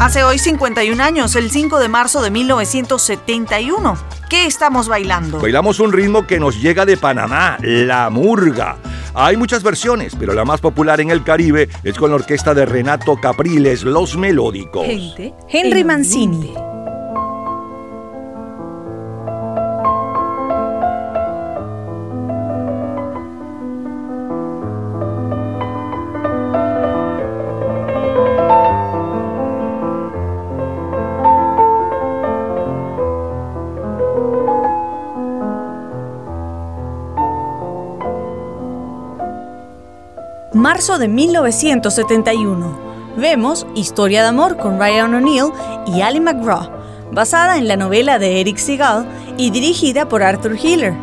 Hace hoy 51 años, el 5 de marzo de 1971. ¿Qué estamos bailando? Bailamos un ritmo que nos llega de Panamá, la murga. Hay muchas versiones, pero la más popular en el Caribe es con la orquesta de Renato Capriles, Los Melódicos. Henry Mancini. Marzo de 1971. Vemos Historia de Amor con Ryan O'Neill y Ali McGraw, basada en la novela de Eric Segal y dirigida por Arthur Hiller.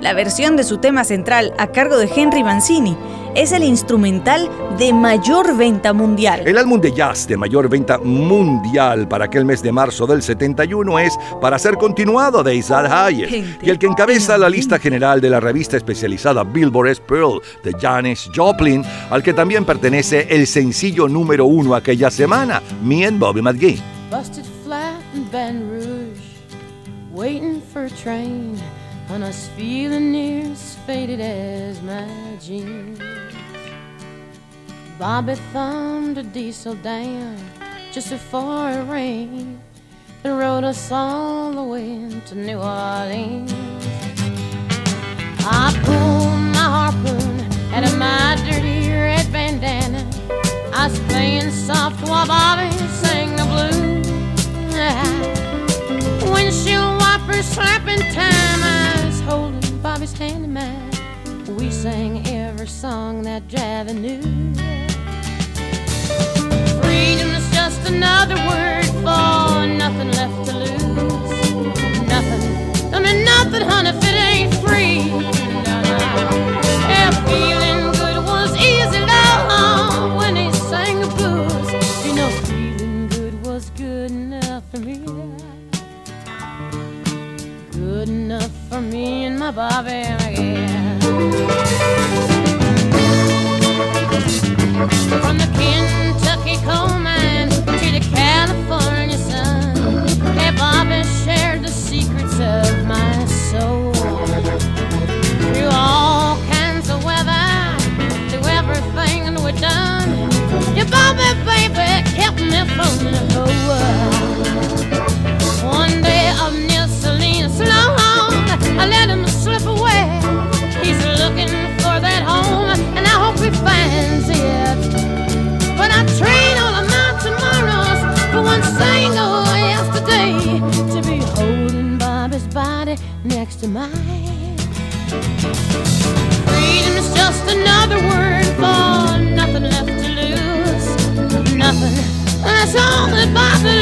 La versión de su tema central a cargo de Henry Mancini es el instrumental de mayor venta mundial. El álbum de jazz de mayor venta mundial para aquel mes de marzo del 71 es Para ser continuado de Isaac Hayes. Y el que encabeza la lista general de la revista especializada Billboard es Pearl de Janis Joplin, al que también pertenece el sencillo número uno aquella semana, Me and Bobby McGee. Busted flat in Baton Rouge, waiting for a train, and I was feeling near as faded as my jeans. Bobby thumbed a diesel down just before it rained and rode us all the way to New Orleans. I pulled my harpoon out of my dirty red bandana. I was playing soft while Bobby sang the blues. Windshield wipers slapping time. I holding Bobby's hand in mine. We sang every song that Javi knew. Freedom is just another word for nothing left to lose. Nothing. I mean, nothing, honey, if it ain't free. For me and my Bobby, yeah. From the Kentucky coal mine to the California sun, hey, Bobby shared the secrets of my soul. Body next to mine. Freedom is just another word for nothing left to lose. Nothing. That's all that Bobby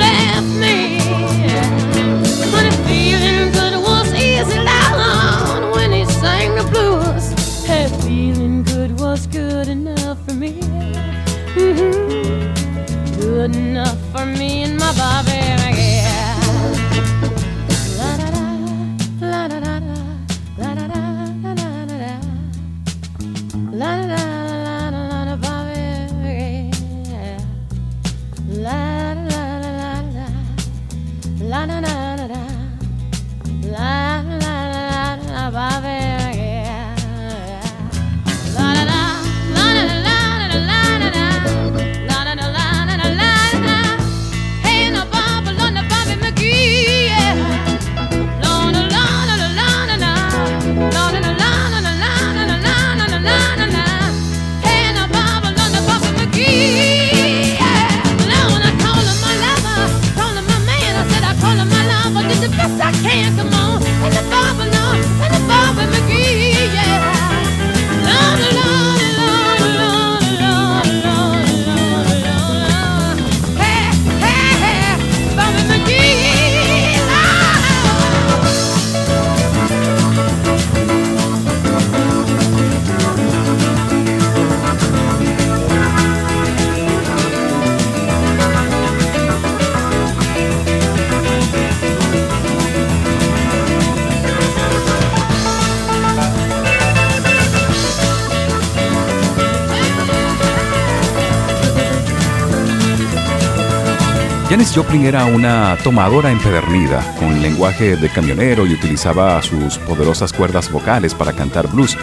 Joplin era una tomadora empedernida, con lenguaje de camionero y utilizaba sus poderosas cuerdas vocales para cantar blues.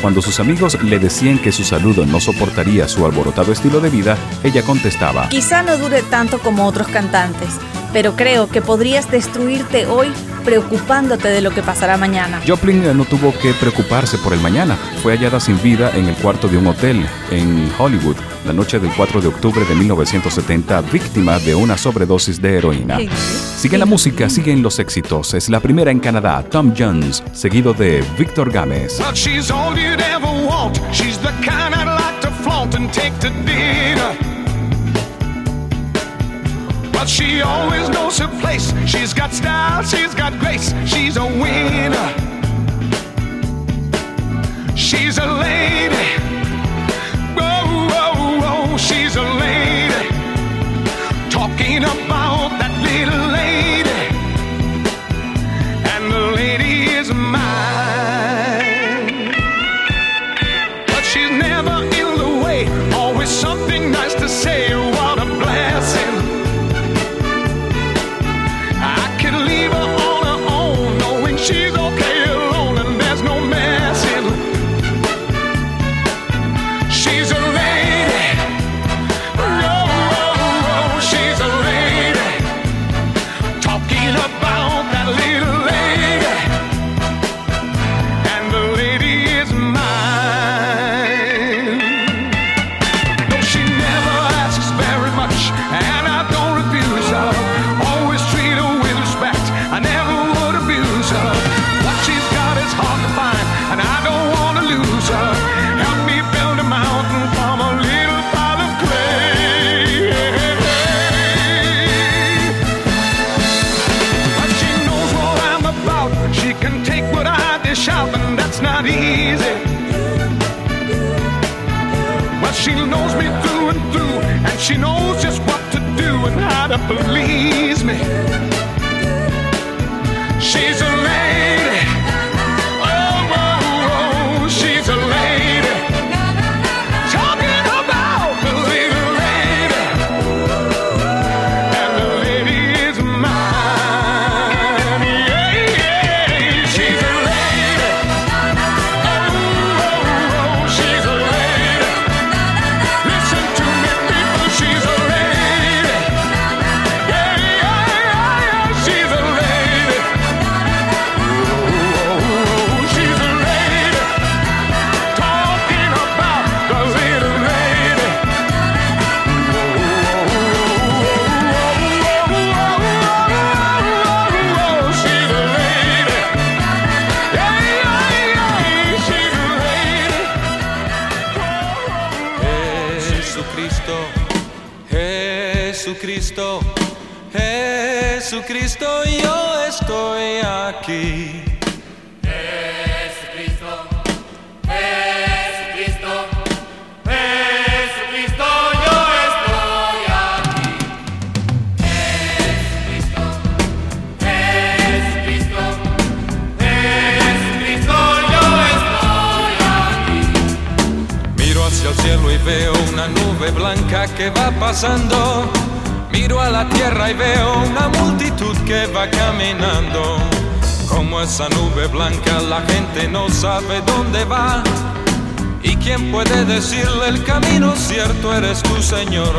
Cuando sus amigos le decían que su saludo no soportaría su alborotado estilo de vida, ella contestaba, Quizá no dure tanto como otros cantantes, pero creo que podrías destruirte hoy preocupándote de lo que pasará mañana. Joplin eh, no tuvo que preocuparse por el mañana. Fue hallada sin vida en el cuarto de un hotel en Hollywood la noche del 4 de octubre de 1970, víctima de una sobredosis de heroína. Sigue la música, siguen los éxitos. Es la primera en Canadá, Tom Jones, seguido de Victor Gámez. But she always knows her place. She's got style, she's got grace, she's a winner. She's a lady. Oh, oh, oh! she's a lady. Talking about that little lady. Cristo yo estoy aquí. Jesucristo, Jesucristo, Jesucristo yo estoy aquí. Jesucristo, Jesucristo, Jesucristo yo estoy aquí. Miro hacia el cielo y veo una nube blanca que va pasando Miro a la tierra y veo una multitud que va caminando. Como esa nube blanca la gente no sabe dónde va. ¿Y quién puede decirle el camino cierto eres tú, Señor?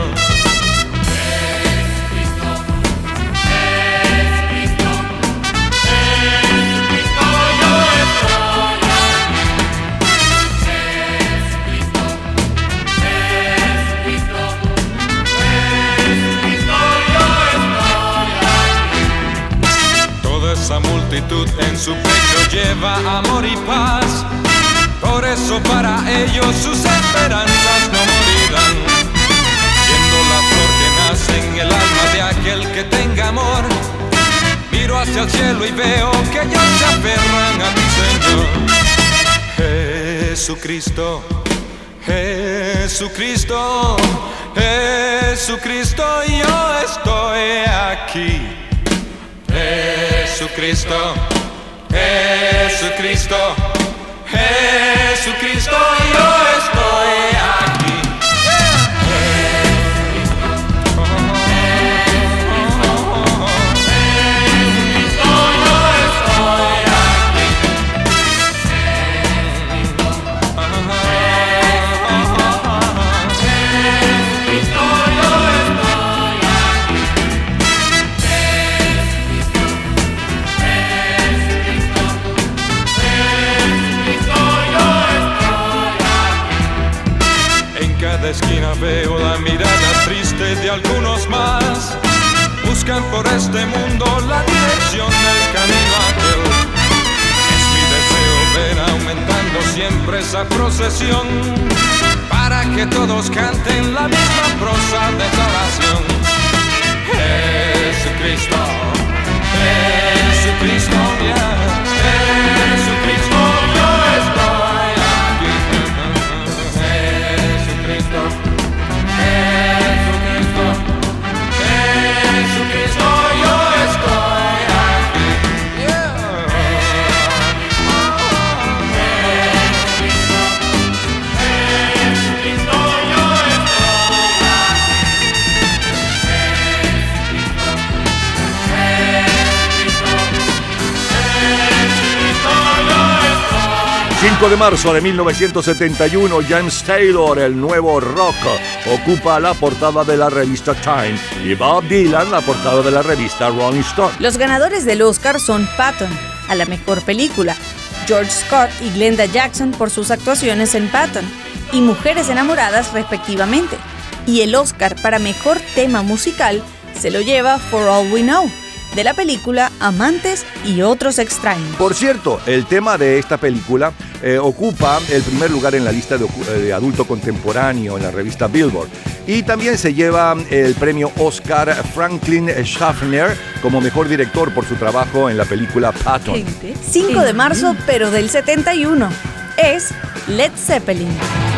Esa multitud en su pecho lleva amor y paz. Por eso para ellos sus esperanzas no morirán. Viendo la flor que nace en el alma de aquel que tenga amor. Miro hacia el cielo y veo que ellos se aferran a ti, Señor. Jesucristo, Jesucristo, Jesucristo, yo estoy aquí. Jesucristo, Jesucristo, Jesucristo, yo estoy aquí. Veo la mirada triste de algunos más. Buscan por este mundo la dirección del camino aquel. Es mi deseo ver aumentando siempre esa procesión. Para que todos canten la misma prosa de adoración. Jesucristo, Jesucristo, ya. Jesucristo, 5 de marzo de 1971, James Taylor, el nuevo rock, ocupa la portada de la revista Time y Bob Dylan la portada de la revista Rolling Stone. Los ganadores del Oscar son Patton, a la mejor película, George Scott y Glenda Jackson por sus actuaciones en Patton, y Mujeres enamoradas respectivamente. Y el Oscar para mejor tema musical se lo lleva For All We Know, de la película Amantes y otros extraños. Por cierto, el tema de esta película eh, ocupa el primer lugar en la lista de, de adulto contemporáneo en la revista Billboard. Y también se lleva el premio Oscar Franklin Schaffner como mejor director por su trabajo en la película Patton. 5 de marzo, pero del 71, es Led Zeppelin.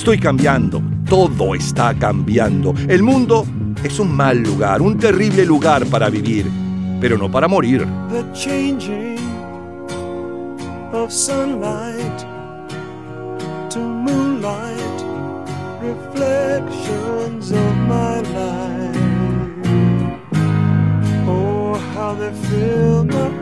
Estoy cambiando, todo está cambiando. El mundo es un mal lugar, un terrible lugar para vivir, pero no para morir. The changing of sunlight to moonlight, reflections of my life. Oh, how they fill my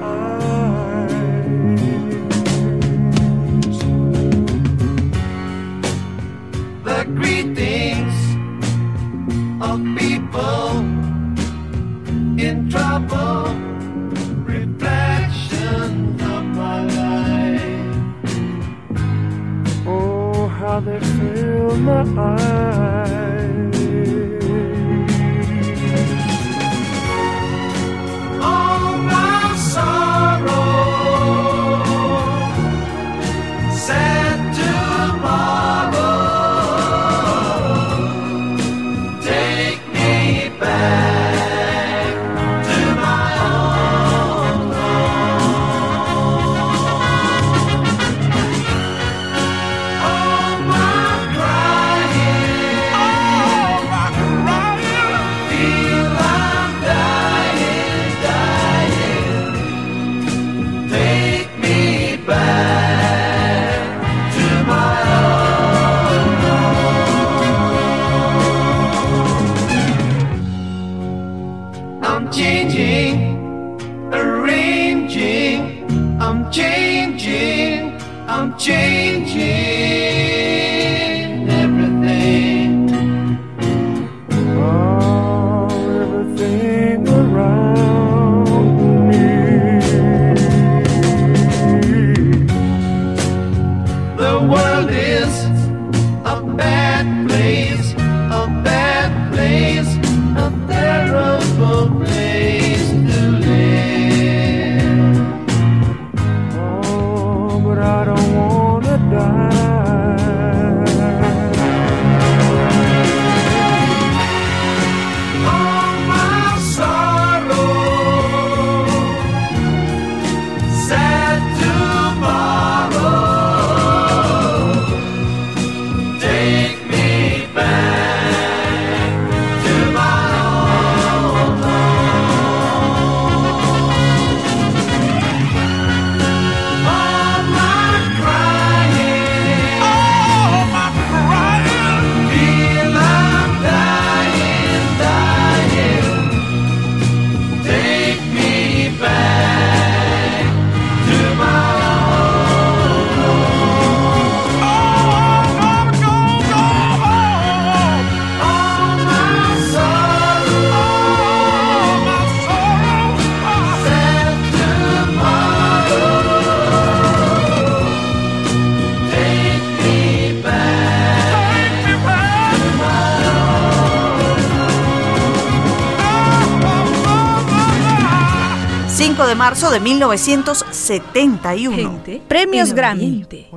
marzo de 1971. Gente Premios Grammy. Ambiente.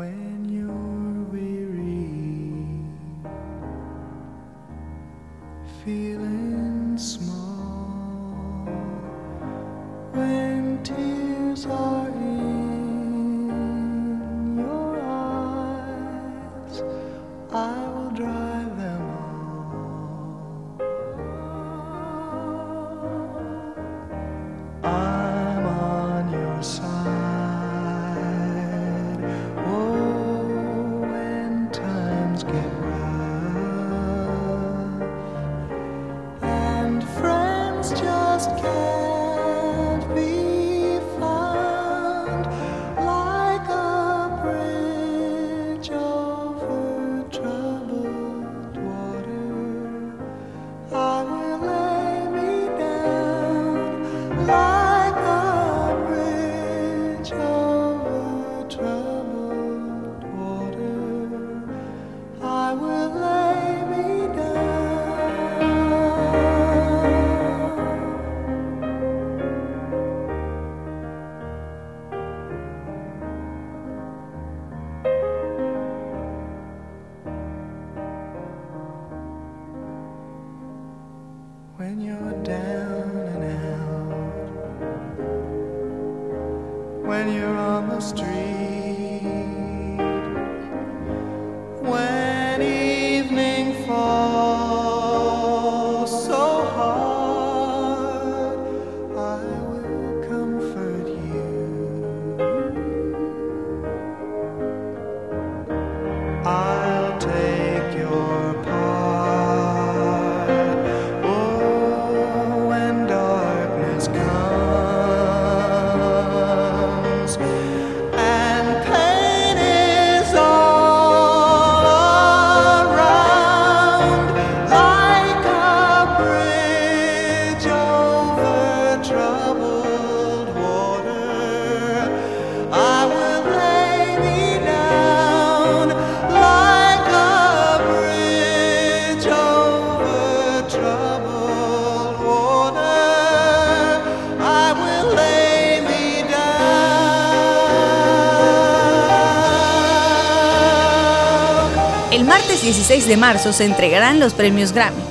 16 de marzo se entregarán los premios Grammy.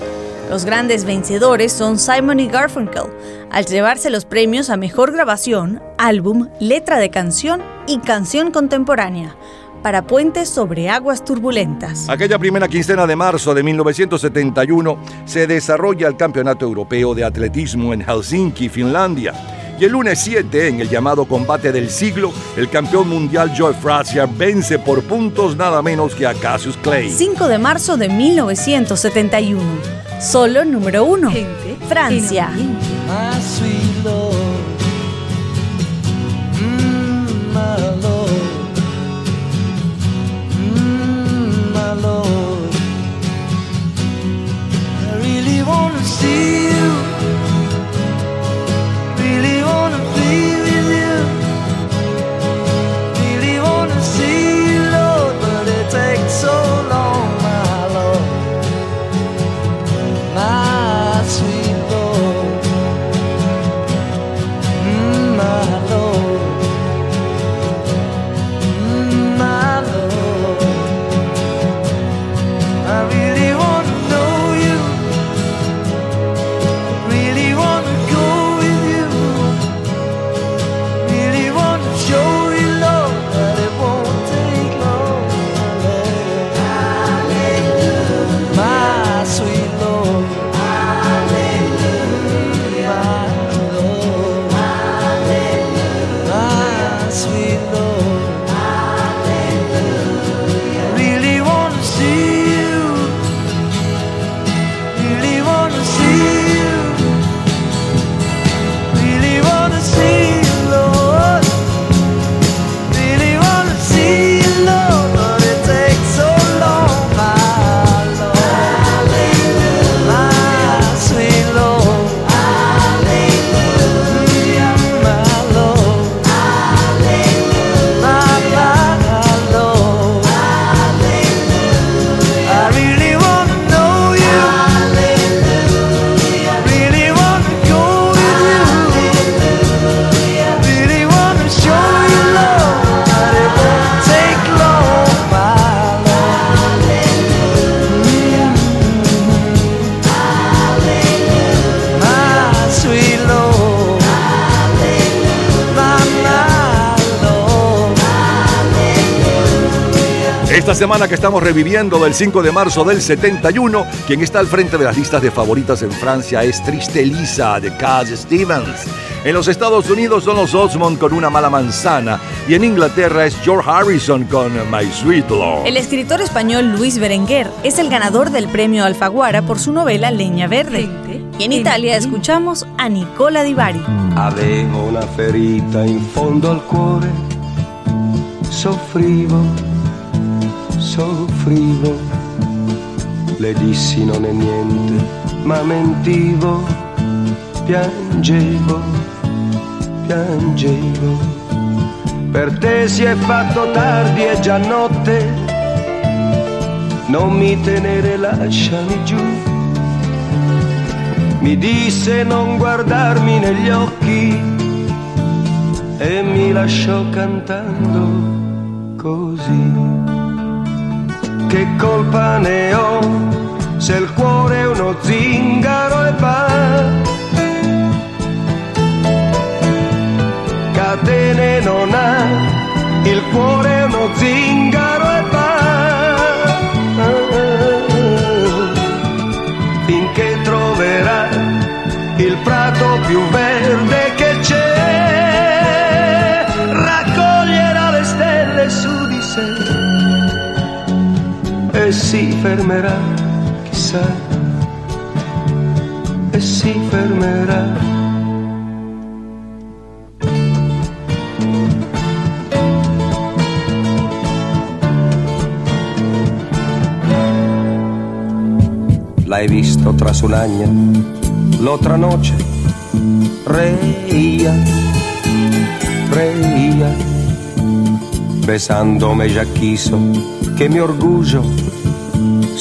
Los grandes vencedores son Simon y Garfunkel, al llevarse los premios a Mejor Grabación, Álbum, Letra de Canción y Canción Contemporánea, para Puentes sobre Aguas Turbulentas. Aquella primera quincena de marzo de 1971 se desarrolla el Campeonato Europeo de Atletismo en Helsinki, Finlandia. Y el lunes 7, en el llamado combate del siglo, el campeón mundial Joe Frazier vence por puntos nada menos que a Cassius Clay. 5 de marzo de 1971. Solo número 1. Francia. Semana que estamos reviviendo del 5 de marzo del 71, quien está al frente de las listas de favoritas en Francia es Triste Lisa de Cat Stevens. En los Estados Unidos son los Osmond con Una mala manzana y en Inglaterra es George Harrison con My Sweet Lord. El escritor español Luis Berenguer es el ganador del premio Alfaguara por su novela Leña Verde. Y en Italia escuchamos a Nicola Di Bari. Avevo una ferita in fondo al cuore, soffrivo, soffrivo. Le dissi non è niente, ma mentivo, piangevo, piangevo. Per te si è fatto tardi, è già notte, non mi tenere, lasciami giù. Mi disse non guardarmi negli occhi e mi lasciò cantando così. Che colpa ne ho se il cuore è uno zingaro e va? Catene non ha, il cuore è uno zingaro e va. Fermerà, chissà, e si fermerà. L'hai visto tras un año, l'otra noche, reía, reía, besándome ya quiso que mi orgullo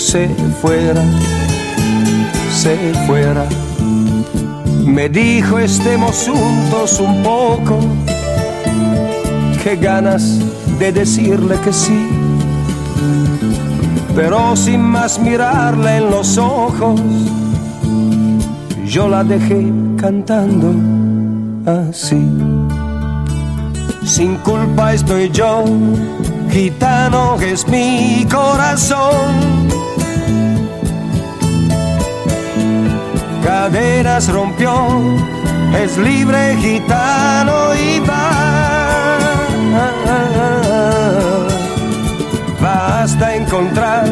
se fuera, se fuera. Me dijo estemos juntos un poco, qué ganas de decirle que sí, pero sin más mirarla en los ojos, yo la dejé cantando así. Sin culpa estoy yo, gitano es mi corazón. Cadenas rompió, es libre gitano y va. Va hasta encontrar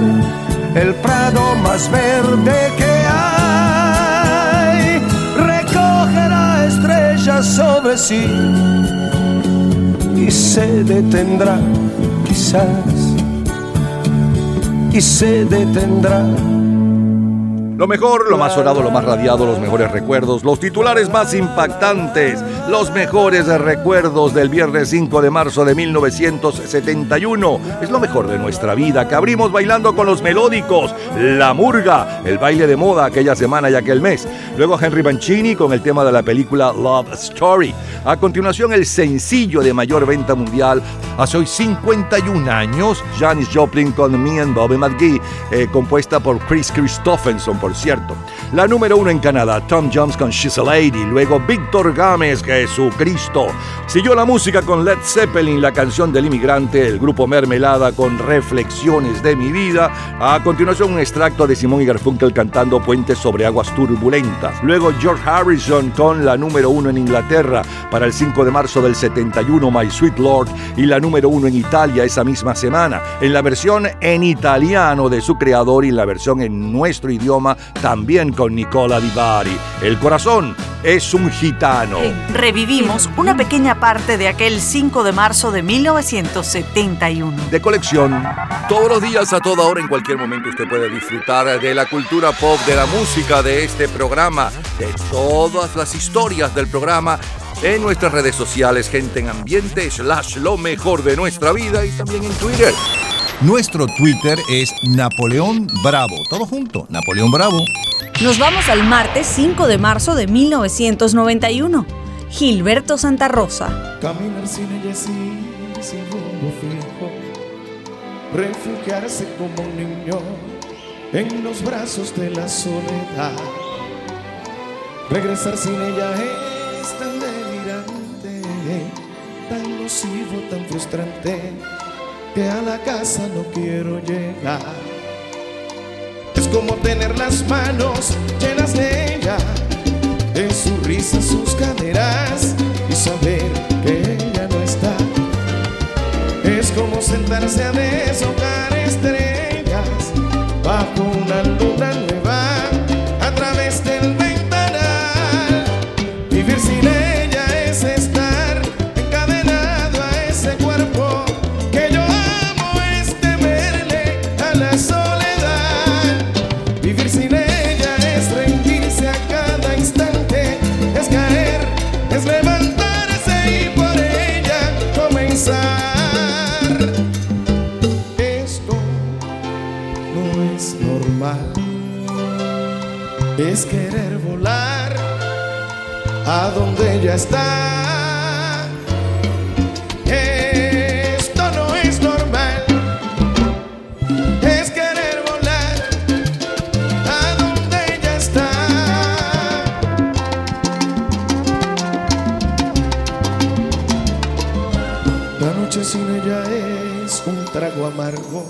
el prado más verde que hay. Recogerá estrellas sobre sí y se detendrá, quizás, y se detendrá. Lo mejor, lo más sonado, lo más radiado, los mejores recuerdos, los titulares más impactantes, los mejores recuerdos del viernes 5 de marzo de 1971. Es lo mejor de nuestra vida que abrimos bailando con los melódicos, la murga, el baile de moda aquella semana y aquel mes. Luego Henry Mancini con el tema de la película Love Story. A continuación el sencillo de mayor venta mundial hace hoy 51 años, Janis Joplin con Me and Bobby McGee, eh, compuesta por Chris Christopherson, por cierto. La número uno en Canadá, Tom Jones con She's a Lady, luego Víctor Gámez, Jesucristo. Siguió la música con Led Zeppelin, la canción del inmigrante, el grupo Mermelada con Reflexiones de mi vida. A continuación un extracto de Simón y Garfunkel cantando Puentes sobre aguas turbulentas. Luego George Harrison con la número uno en Inglaterra para el 5 de marzo del 71, My Sweet Lord, y la número uno en Italia esa misma semana, en la versión en italiano de su creador y la versión en nuestro idioma también con Nicola Di Bari. El corazón es un gitano. Revivimos una pequeña parte de aquel 5 de marzo de 1971. De colección, todos los días, a toda hora, en cualquier momento usted puede disfrutar de la cultura pop, de la música, de este programa, de todas las historias del programa en nuestras redes sociales, gente en ambiente, slash lo mejor de nuestra vida y también en Twitter. Nuestro Twitter es Napoleón Bravo. Todo junto, Napoleón Bravo. Nos vamos al martes 5 de marzo de 1991. Gilberto Santa Rosa. Caminar sin ella sí, sin rumbo fijo. Refugiarse como un niño en los brazos de la soledad. Regresar sin ella es tan delirante, tan nocivo, tan frustrante, que a la casa no quiero llegar. Es como tener las manos llenas de ella, en su risa, sus caderas, y saber que ella no está. Es como sentarse a deshojar querer volar a donde ella está. Esto no es normal, es querer volar a donde ella está. La noche sin ella es un trago amargo,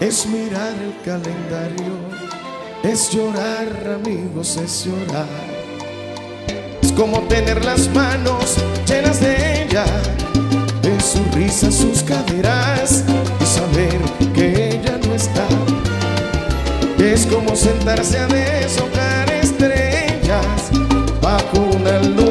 es mirar el calendario, es llorar amigos, es llorar. Es como tener las manos llenas de ella, de su risa, sus caderas y saber que ella no está. Es como sentarse a deshojar estrellas bajo una luna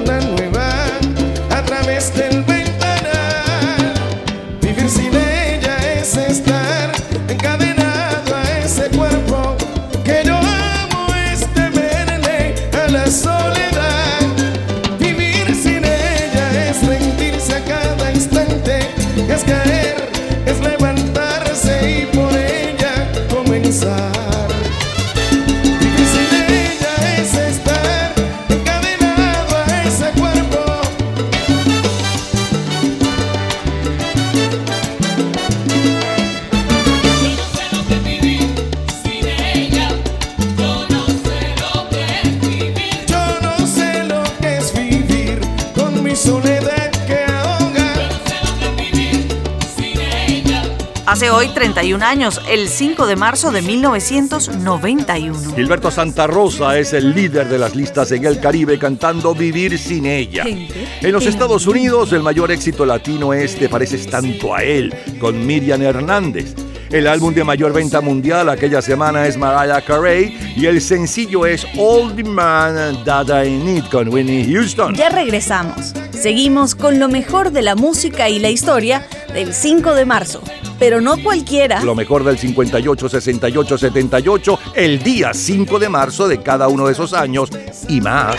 Hace hoy 31 años, el 5 de marzo de 1991. Gilberto Santa Rosa es el líder de las listas en el Caribe cantando Vivir sin ella. En los Estados Unidos, el mayor éxito latino es Te pareces tanto a él, con Miriam Hernández. El álbum de mayor venta mundial aquella semana es Mariah Carey y el sencillo es All the Man That I Need con Winnie Houston. Ya regresamos. Seguimos con lo mejor de la música y la historia del 5 de marzo. Pero no cualquiera. Lo mejor del 58, 68, 78, el día 5 de marzo de cada uno de esos años y más.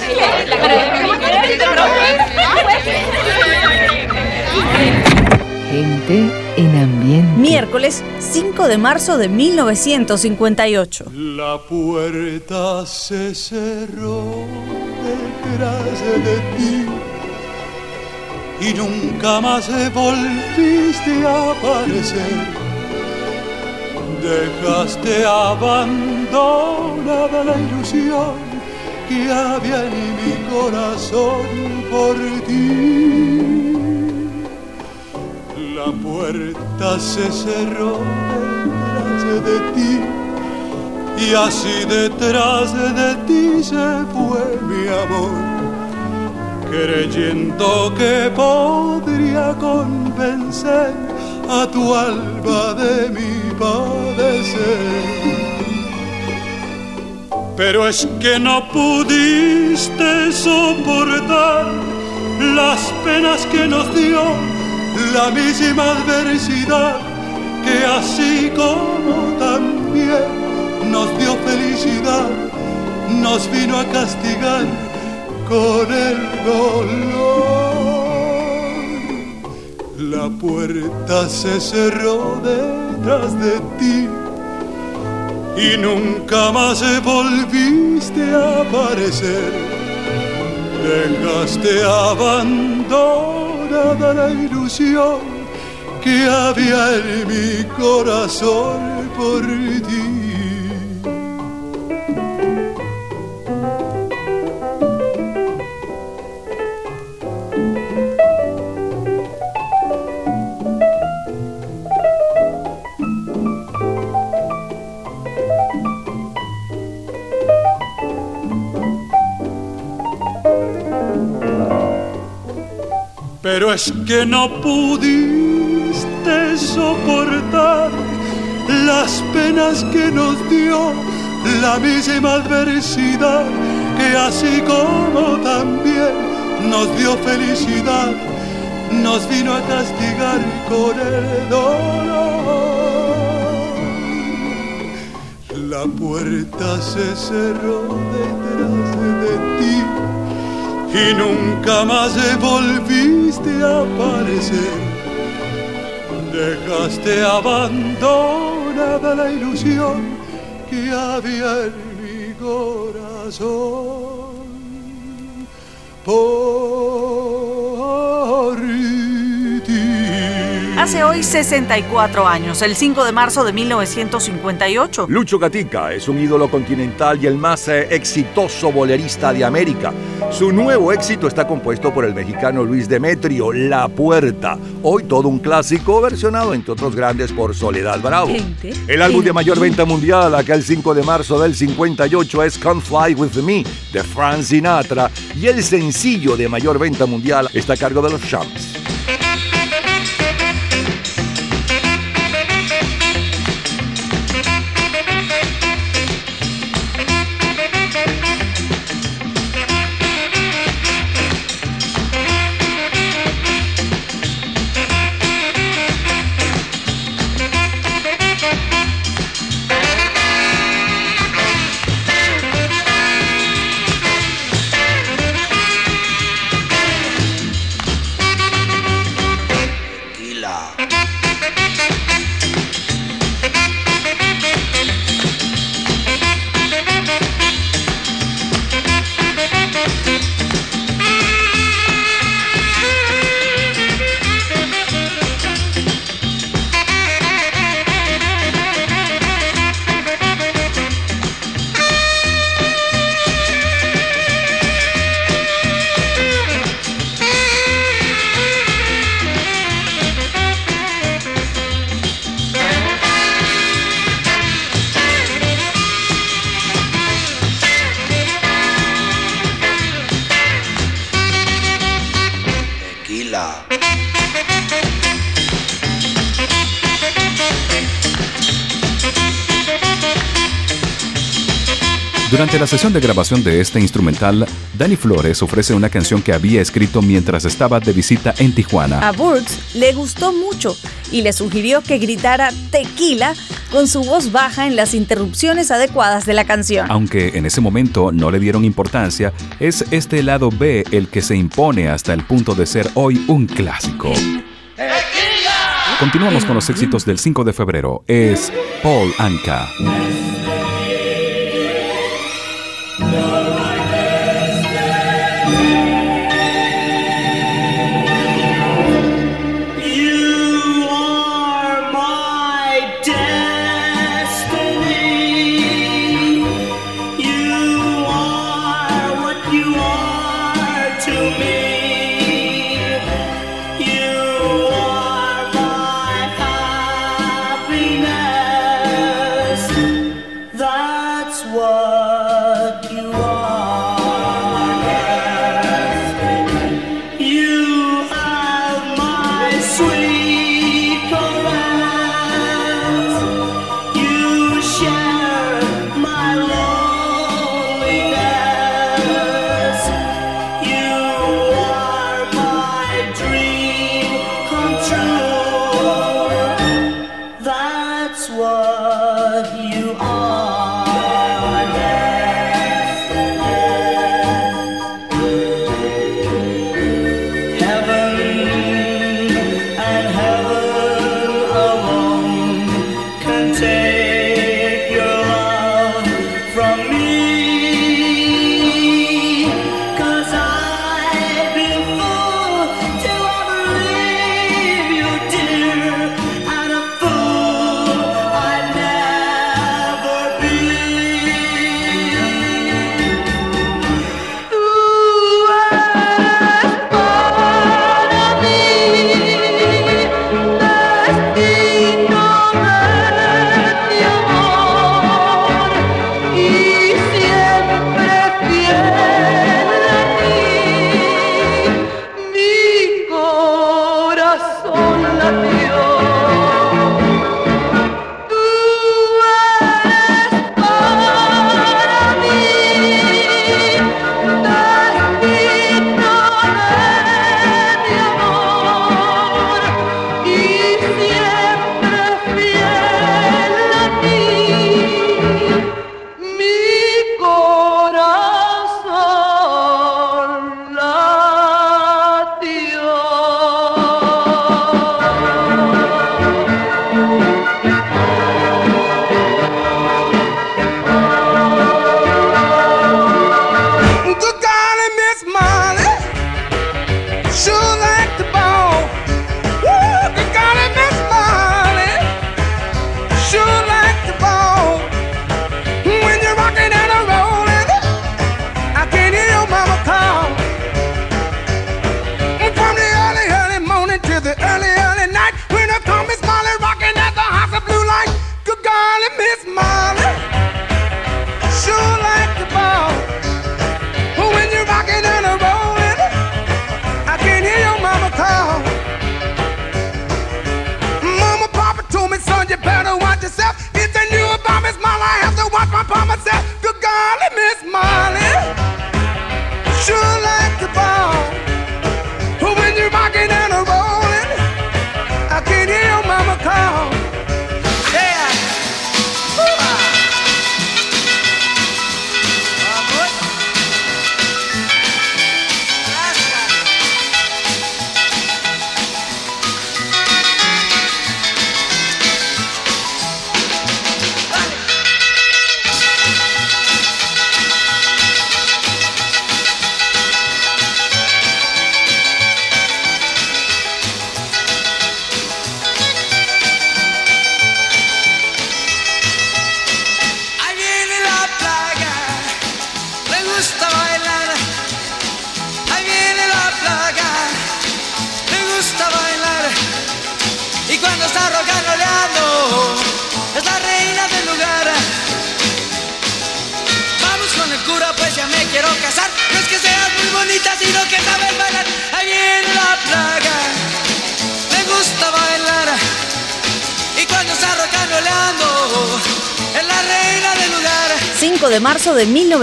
Gente en ambiente. Miércoles 5 de marzo de 1958. La puerta se cerró detrás de ti y nunca más volviste a aparecer. Dejaste abandonada la ilusión que había en mi corazón por ti. La puerta se cerró detrás de ti y así detrás de ti se fue mi amor, creyendo que podría convencer a tu alma de mi padecer. Pero es que no pudiste soportar las penas que nos dio la misma adversidad que así como también nos dio felicidad, nos vino a castigar con el dolor. La puerta se cerró detrás de ti y nunca más volviste a aparecer. Dejaste abandonada la ilusión que había en mi corazón por ti. Pero es que no pudiste soportar las penas que nos dio la misma adversidad que así como también nos dio felicidad, nos vino a castigar con el dolor. La puerta se cerró detrás de ti y nunca más volviste a aparecer. Dejaste abandonada la ilusión que había en mi corazón. Por ti. Hace hoy 64 años, el 5 de marzo de 1958. Lucho Gatica es un ídolo continental y el más eh, exitoso bolerista de América. Su nuevo éxito está compuesto por el mexicano Luis Demetrio, La Puerta. Hoy todo un clásico versionado, entre otros grandes, por Soledad Bravo. Gente El álbum de mayor venta mundial, aquel 5 de marzo del 58, es Come Fly With Me, de Frank Sinatra. Y el sencillo de mayor venta mundial está a cargo de los Champs. la sesión de grabación de este instrumental, Danny Flores ofrece una canción que había escrito mientras estaba de visita en Tijuana. A Burks le gustó mucho y le sugirió que gritara tequila con su voz baja en las interrupciones adecuadas de la canción. Aunque en ese momento no le dieron importancia, es este lado B el que se impone hasta el punto de ser hoy un clásico. ¡Tequila! Continuamos con los éxitos del 5 de febrero. Es Paul Anka.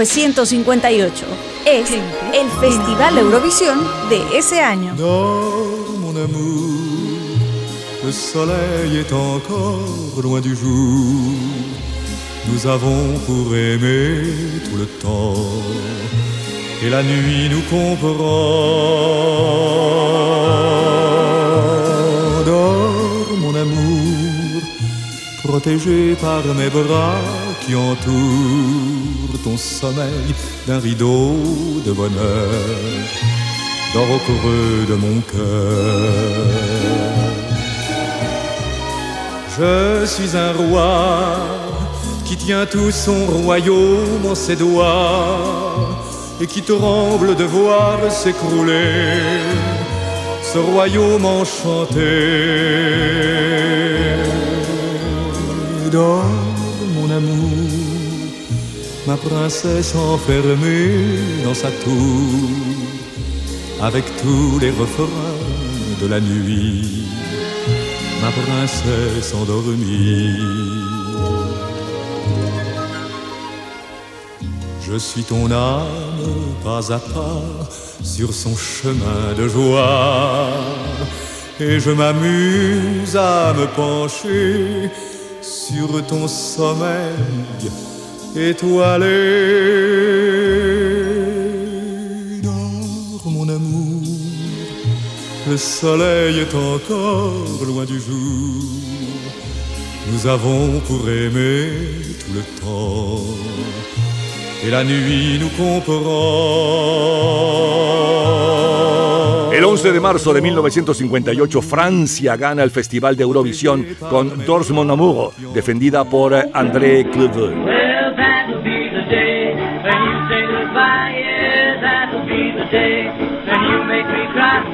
1958. Es el Festival Eurovisión de ese año. Dors, mon amour, le soleil est encore loin du jour. Nous avons pour aimer tout le temps, et la nuit nous comprend. Dors, mon amour, protégé par mes bras qui entourent ton sommeil d'un rideau de bonheur. Dors au creux de mon cœur. Je suis un roi qui tient tout son royaume en ses doigts et qui tremble de voir s'écrouler ce royaume enchanté. Ma princesse enfermée dans sa tour, avec tous les refrains de la nuit, ma princesse endormie. Je suis ton âme pas à pas sur son chemin de joie et je m'amuse à me pencher sur ton sommeil étoilé. Dors mon amour, le soleil est encore loin du jour. Nous avons pour aimer tout le temps et la nuit nous comprend. El 11 de marzo de 1958, Francia gana el Festival de Eurovisión con Dors mon amour, defendida por André Cleveux.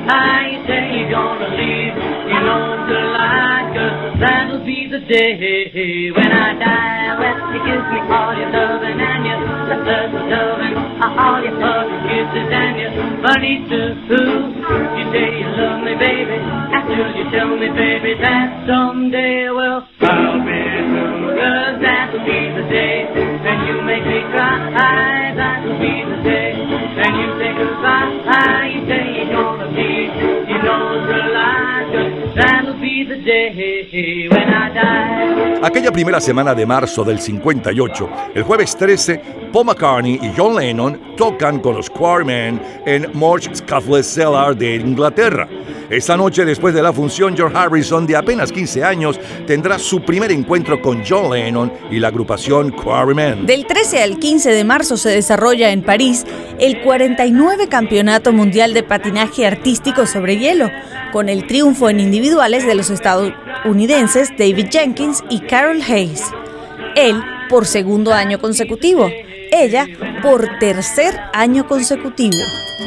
I say you're gonna leave. You know a lie, 'cause uh, that'll be the day when I die. When you give me all your loving and your love, loving, uh, all your hugs, kisses and your money too. You say you love me, baby, after you tell me, baby, that someday, well, I'll be through. 'Cause that'll be the day you make me cry. That'll be the day when you say goodbye. You say you're gonna leave. You know it's lie. 'cause that'll be the day when I die. Aquella primera semana de marzo del 58, el jueves 13, Paul McCartney y John Lennon tocan con los Quarrymen en Morch Scuffle Cellar de Inglaterra. Esta noche, después de la función, George Harrison, de apenas 15 años, tendrá su primer encuentro con John Lennon y la agrupación Quarrymen. Del 13 al 15 de marzo se desarrolla en París el 49 Campeonato Mundial de Patinaje Artístico sobre Hielo, con el triunfo en individuales de los estadounidenses David Jenkins y Carol Hayes. Él por segundo año consecutivo, ella por tercer año consecutivo.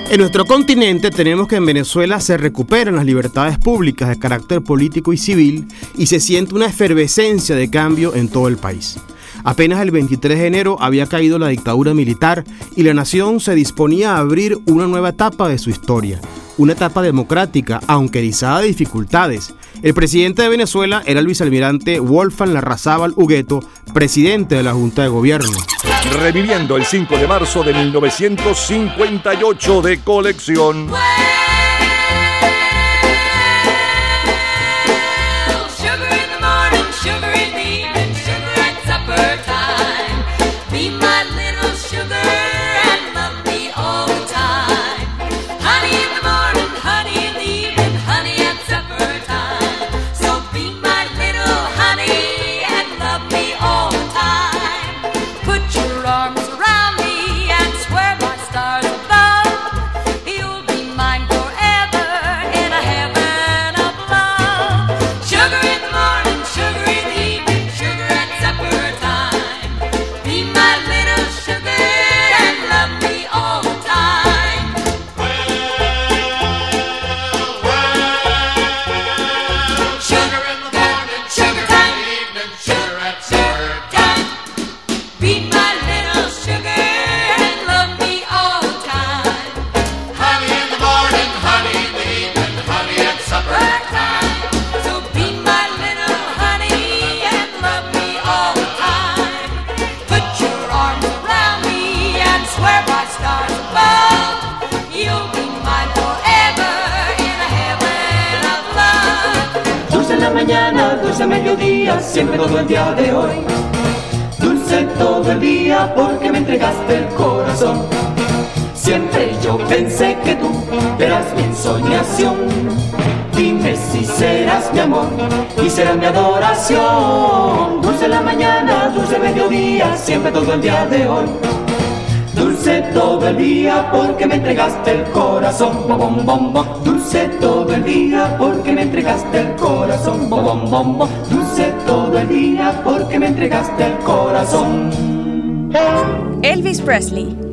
En nuestro continente tenemos que en Venezuela se recuperan las libertades públicas de carácter político y civil y se siente una efervescencia de cambio en todo el país. Apenas el 23 de enero había caído la dictadura militar y la nación se disponía a abrir una nueva etapa de su historia, una etapa democrática, aunque erizada de dificultades. El presidente de Venezuela era el vicealmirante Wolfgang Larrazábal Hugueto, presidente de la Junta de Gobierno. Reviviendo el 5 de marzo de 1958 de colección. Corazón, bom, bom, bom. Dulce todo el día porque me entregaste el corazón, bom, bom, bom. Dulce todo el día porque me entregaste el corazón. Elvis Presley.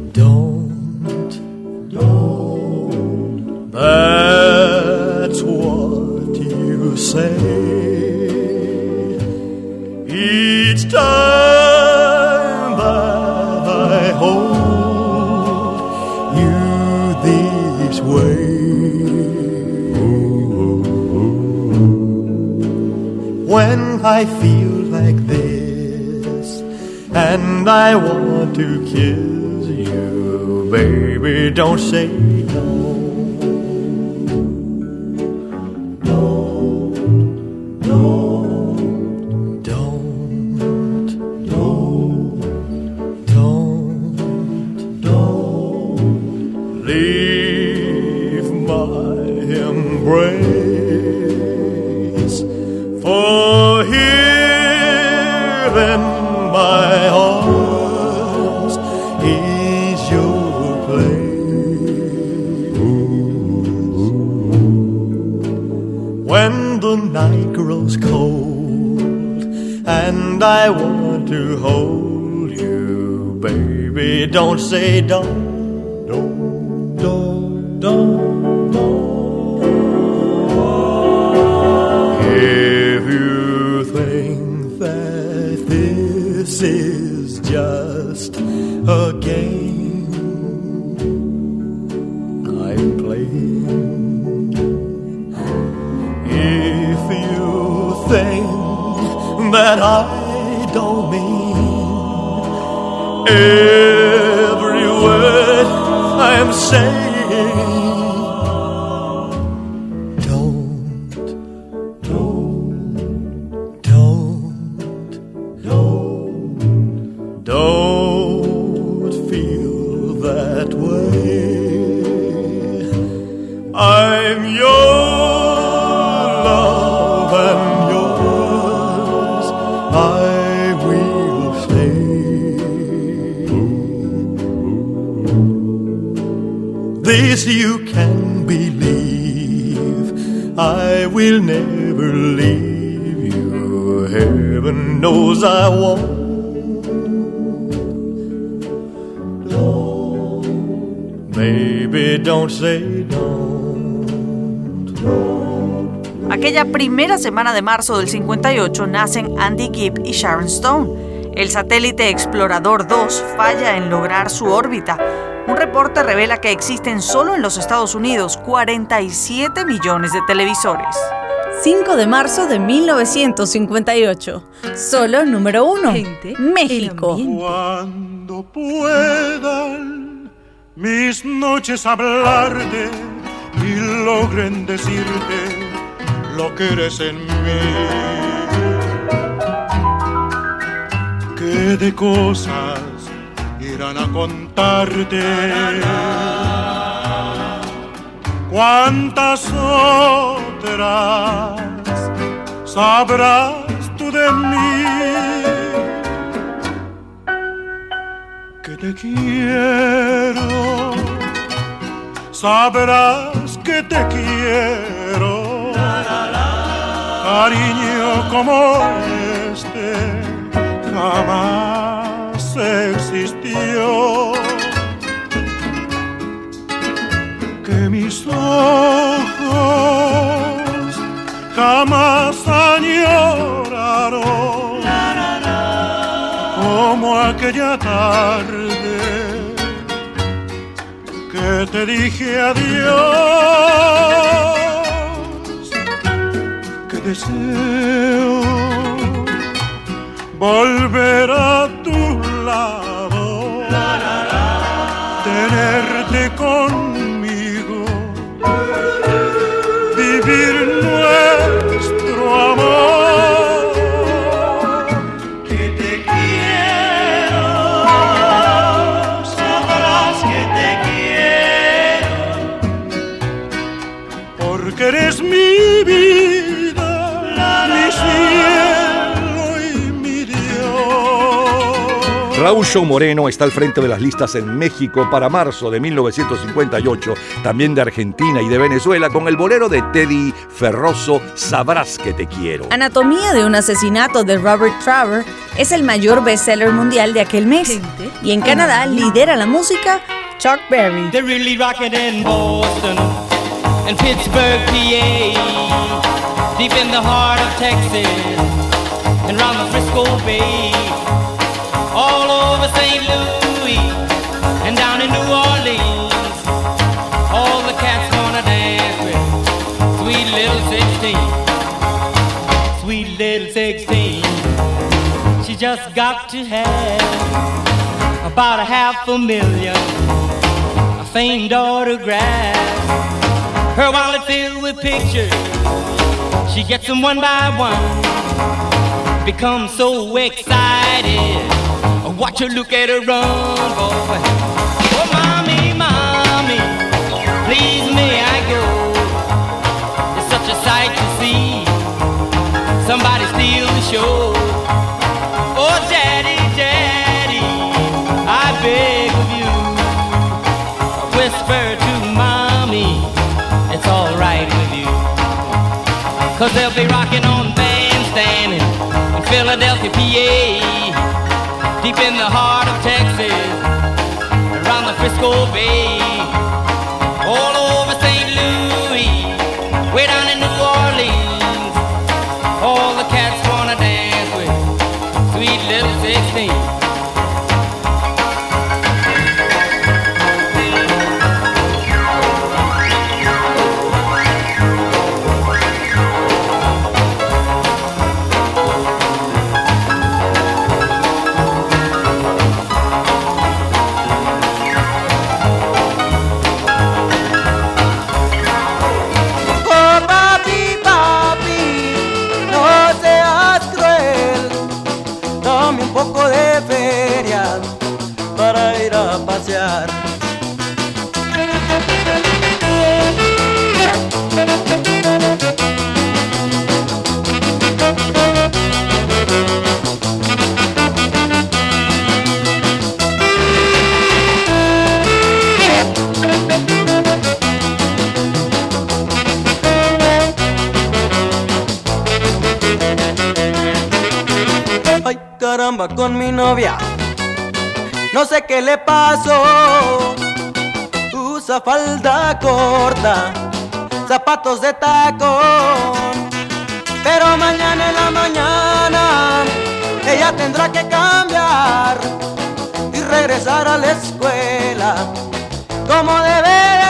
Don't semana de marzo del 58 nacen Andy Gibb y Sharon Stone. El satélite Explorador 2 falla en lograr su órbita. Un reporte revela que existen solo en los Estados Unidos 47 millones de televisores. 5 de marzo de 1958. Solo número 1. México. Cuando puedan mis noches hablarte y logren decirte lo que eres en mí. Que de cosas irán a contarte. Cuántas otras sabrás tú de mí. que te quiero, sabrás Cariño como este jamás existió. Que mis ojos jamás añoraron como aquella tarde que te dije adiós, deseo volver a tu lado, tenerte conmigo, Show Moreno está al frente de las listas en México para marzo de 1958, también de Argentina y de Venezuela, con el bolero de Teddy Ferroso, Sabrás que te quiero. Anatomía de un asesinato de Robert Traver es el mayor bestseller mundial de aquel mes. Y en Canadá lidera la música Chuck Berry. They're really rocking in Boston and Pittsburgh, PA, deep in the heart of Texas and round the Frisco Bay, all over St. Louis and down in New Orleans. All the cats wanna dance with sweet little 16, sweet little 16. She just got to have about a half a million a famed autographs. Her wallet filled with pictures. She gets them one by one. Becomes so excited. Watch her look at her run, boy. Oh, mommy, mommy, please may I go? It's such a sight to see. Somebody steal the show. Oh, daddy, daddy, I beg of you whisper to mommy it's alright with you. Cause they'll be rocking on bandstand in Philadelphia, PA, deep in the heart of Texas, around the Frisco Bay, con mi novia. No sé qué le pasó. Usa falda corta, zapatos de tacón. Pero mañana en la mañana ella tendrá que cambiar y regresar a la escuela como debe.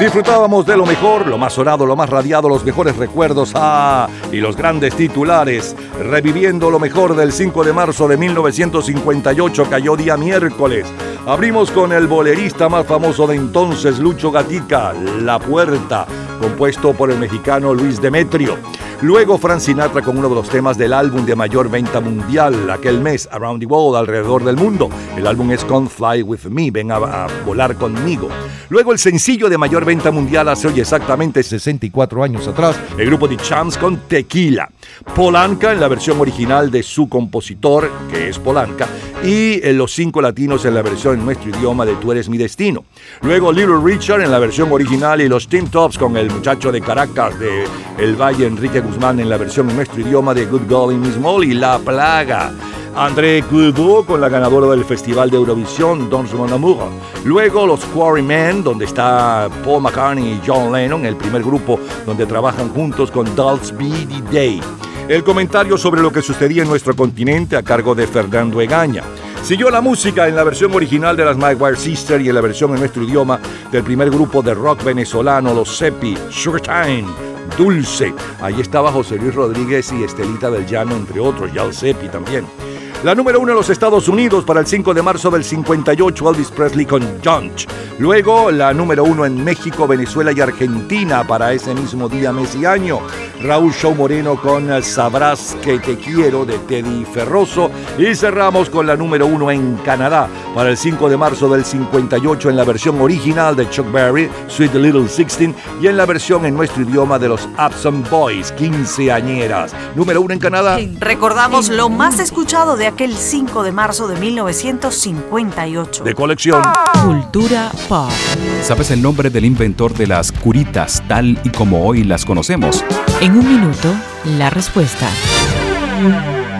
Disfrutábamos de lo mejor, lo más sonado, lo más radiado, los mejores recuerdos ah, y los grandes titulares. Reviviendo lo mejor del 5 de marzo de 1958, cayó día miércoles. Abrimos con el bolerista más famoso de entonces, Lucho Gatica, La Puerta, compuesto por el mexicano Luis Demetrio. Luego Frank Sinatra con uno de los temas del álbum de mayor venta mundial aquel mes, Around the World, alrededor del mundo. El álbum es Come Fly With Me, ven a, volar conmigo. Luego el sencillo de mayor venta mundial hace hoy exactamente 64 años atrás, el grupo The Champs con Tequila. Polanca en la versión original de su compositor, que es Polanca, y eh, Los Cinco Latinos en la versión en nuestro idioma de Tú Eres Mi Destino. Luego Little Richard en la versión original y los Team Tops con el muchacho de Caracas de El Valle, Enrique Guzmán en la versión en nuestro idioma de Good Golly Miss Molly, La Plaga. André Coudeau con la ganadora del Festival de Eurovisión, Don Mon Amour. Luego los Quarrymen, donde está Paul McCartney y John Lennon, el primer grupo donde trabajan juntos con Dolls Beady Day. El comentario sobre lo que sucedía en nuestro continente a cargo de Fernando Egaña. Siguió la música en la versión original de las Maguire Sisters y en la versión en nuestro idioma del primer grupo de rock venezolano, los Sepi, Sugartime, Dulce. Ahí estaba José Luis Rodríguez y Estelita del Llano, entre otros, ya el Sepi también. La número uno en los Estados Unidos para el 5 de marzo del 58, Elvis Presley con Junch. Luego, la número uno en México, Venezuela y Argentina para ese mismo día, mes y año. Raúl Show Moreno con Sabrás que te quiero de Teddy Ferroso. Y cerramos con la número uno en Canadá para el 5 de marzo del 58 en la versión original de Chuck Berry, Sweet Little Sixteen, y en la versión en nuestro idioma de los Absent Boys, quinceañeras. Número uno en Canadá. Recordamos lo más escuchado de aquel 5 de marzo de 1958. De colección. Cultura pop. ¿Sabes el nombre del inventor de las curitas tal y como hoy las conocemos? En un minuto, la respuesta.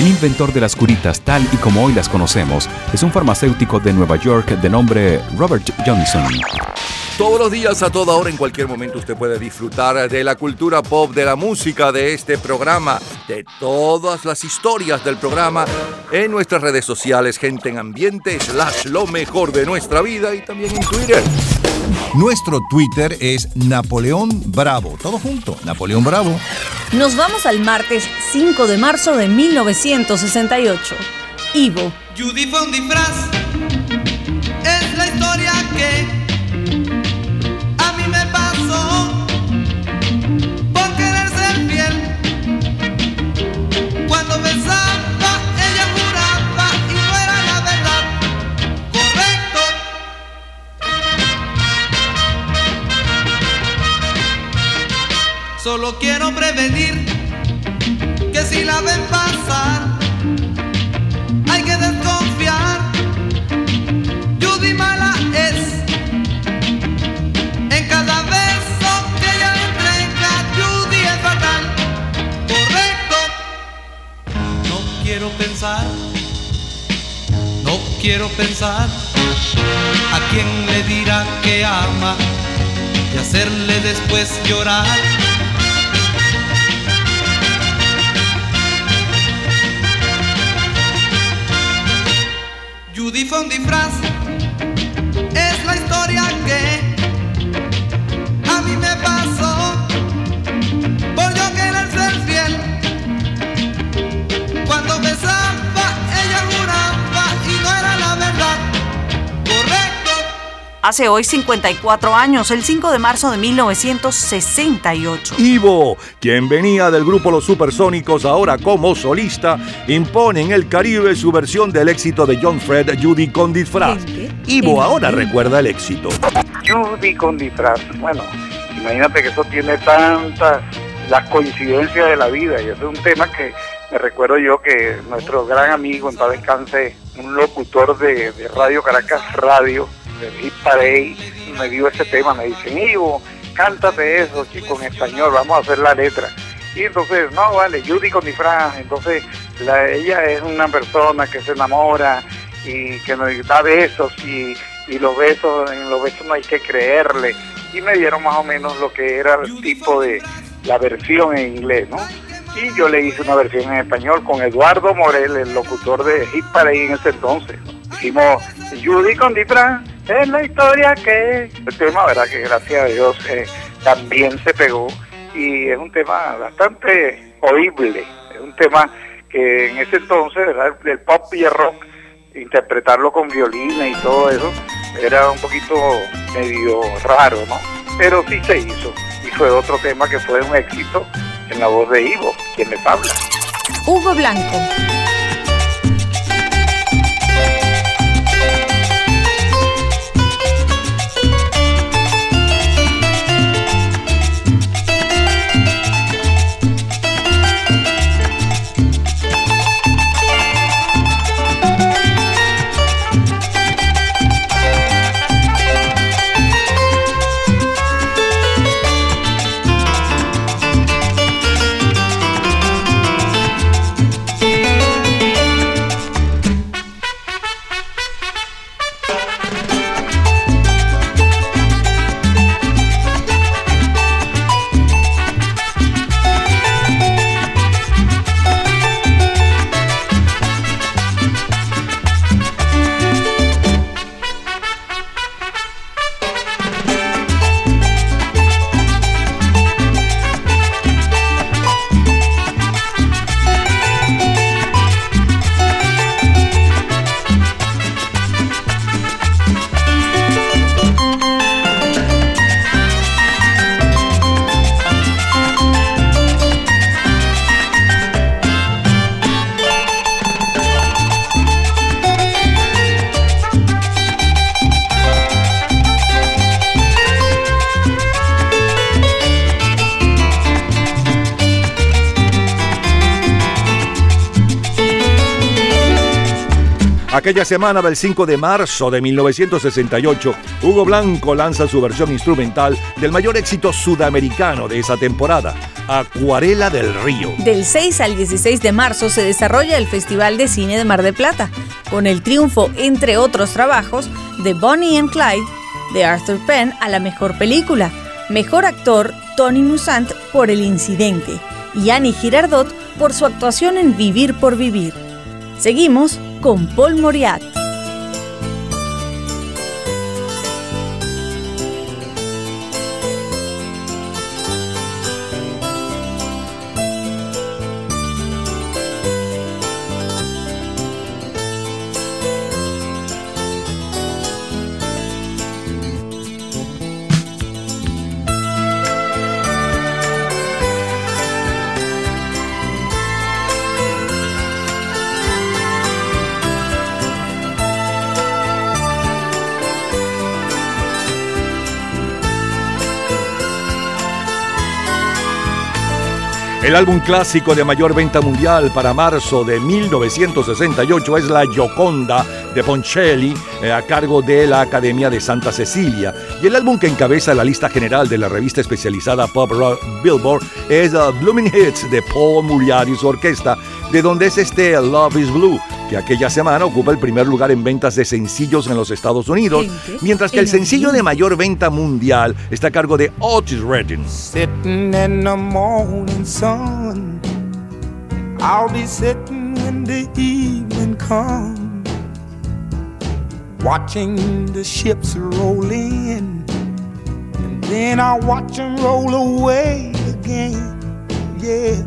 El inventor de las curitas tal y como hoy las conocemos es un farmacéutico de Nueva York de nombre Robert Johnson. Todos los días, a toda hora, en cualquier momento, usted puede disfrutar de la cultura pop, de la música, de este programa, de todas las historias del programa en nuestras redes sociales, gente en ambiente, slash lo mejor de nuestra vida y también en Twitter. Nuestro Twitter es Napoleón Bravo. Todo junto, Napoleón Bravo. Nos vamos al martes 5 de marzo de 1968. Ivo. Judy fue un disfraz. Es la historia que Solo quiero prevenir que si la ven pasar, hay que desconfiar. Judy mala es. En cada beso que ella entrega, Judy es fatal. Correcto. No quiero pensar. No quiero pensar. A quién le dirá que ama y hacerle después llorar. Judy fue un disfraz. Es la historia que Hace hoy 54 años, el 5 de marzo de 1968. Ivo, quien venía del grupo Los Supersónicos, ahora como solista, impone en el Caribe su versión del éxito de John Fred, Judy con disfraz. Ivo ahora recuerda el éxito. Judy con disfraz. Bueno, imagínate que eso tiene tantas las coincidencias de la vida y ese es un tema que me recuerdo yo que nuestro gran amigo en paz descanse, un locutor de, de Radio Caracas Radio, de Hit Parade, me dio ese tema, me dice, Ivo, cántate eso, chico, en español, vamos a hacer la letra. Y entonces, no, vale, Judy con disfraz, entonces la, ella es una persona que se enamora y que nos da besos y, y los besos, en los besos no hay que creerle. Y me dieron más o menos lo que era el tipo de la versión en inglés, ¿no? Y yo le hice una versión en español con Eduardo Morel, el locutor de Hit Parade en ese entonces. Hicimos Judy con disfraz, es la historia que... El tema, verdad que gracias a Dios eh, también se pegó y es un tema bastante oíble, es un tema que en ese entonces, ¿verdad? del pop y el rock, interpretarlo con violines y todo eso, era un poquito medio raro, ¿no? Pero sí se hizo y fue otro tema que fue un éxito en la voz de Ivo, quien les habla. Hugo Blanco. Aquella semana del 5 de marzo de 1968, Hugo Blanco lanza su versión instrumental del mayor éxito sudamericano de esa temporada, Acuarela del Río. Del 6 al 16 de marzo se desarrolla el Festival de Cine de Mar de Plata, con el triunfo, entre otros trabajos, de Bonnie and Clyde, de Arthur Penn a la mejor película, mejor actor Tony Musant por El Incidente y Annie Girardot por su actuación en Vivir por Vivir. Seguimos con Paul Moriat. Álbum clásico de mayor venta mundial para marzo de 1968 es La Gioconda de Poncelli eh, a cargo de la Academia de Santa Cecilia. Y el álbum que encabeza la lista general de la revista especializada Pop Rock Billboard es uh, Blooming Hits de Paul Muriati y su orquesta, de donde es este Love is Blue, que aquella semana ocupa el primer lugar en ventas de sencillos en los Estados Unidos, mientras que el sencillo de mayor venta mundial está a cargo de Otis Redding. Sitting in the morning sun. I'll be sitting when the evening comes. Watching the ships roll in. And then I'll watch them roll away again. Yeah.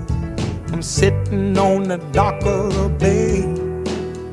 I'm sitting on the dock of the bay.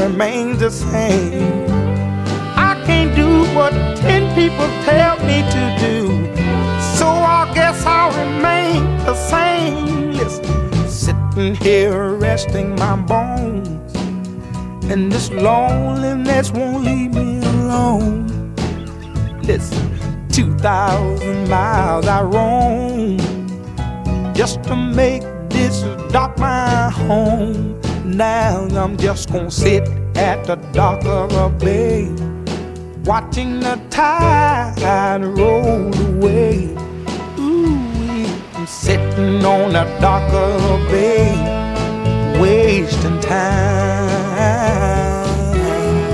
Remains the same. I can't do what ten people tell me to do. So I guess I'll remain the same. Listen, sitting here resting my bones. And this loneliness won't leave me alone. Listen, 2,000 miles I roam just to make this dock my home. Now I'm just gonna sit at the dock of a bay, watching the tide roll away. Ooh, I'm sitting on the dock of a bay, wasting time.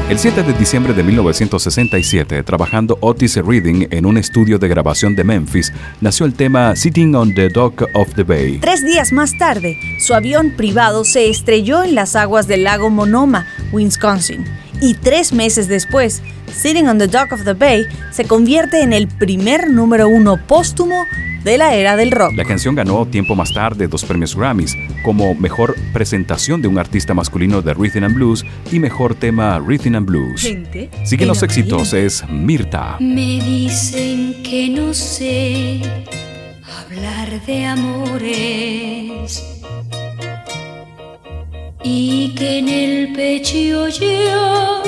El 7 de diciembre de 1967, trabajando Otis Reading en un estudio de grabación de Memphis, nació el tema Sitting on the Dock of the Bay. Tres días más tarde, su avión privado se estrelló en las aguas del lago Monoma, Wisconsin. Y tres meses después, Sitting on the Dock of the Bay se convierte en el primer número uno póstumo de la era del rock. La canción ganó tiempo más tarde dos premios Grammys, como Mejor Presentación de un Artista Masculino de Rhythm and Blues y Mejor Tema Rhythm and Blues. Gente, Siguen los éxitos, es Mirta. Me dicen que no sé hablar de amores y que en el pecho yo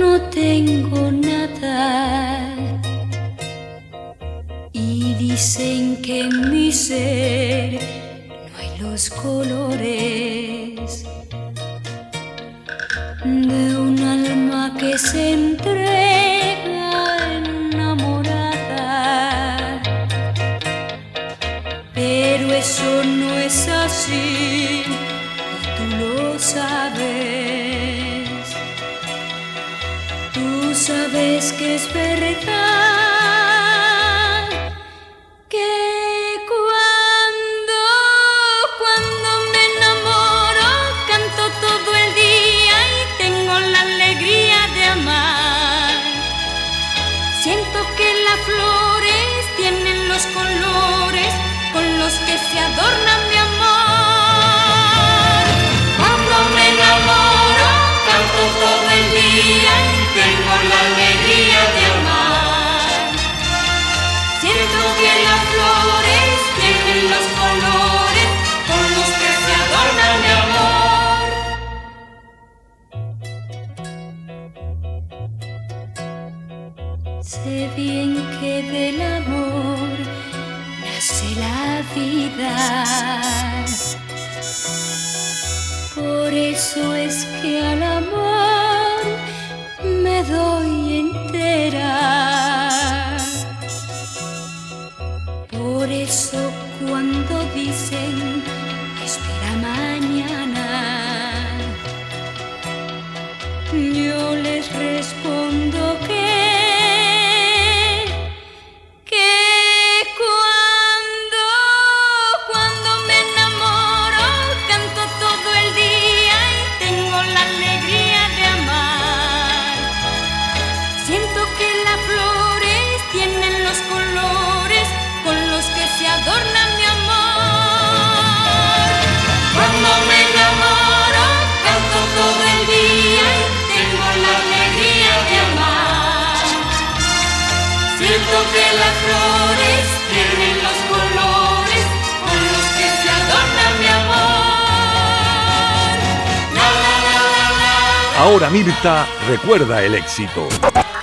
no tengo nada. Dicen que en mi ser no hay los colores de un alma que se entrega enamorada. Pero eso no es así, y tú lo sabes. sabes que es verdad la alegría de amar. Siento que las flores tienen los colores con los que se adorna mi amor. Sé bien que del amor nace la vida. Por eso es que al amor me doy entera. Ahora Mirta recuerda el éxito.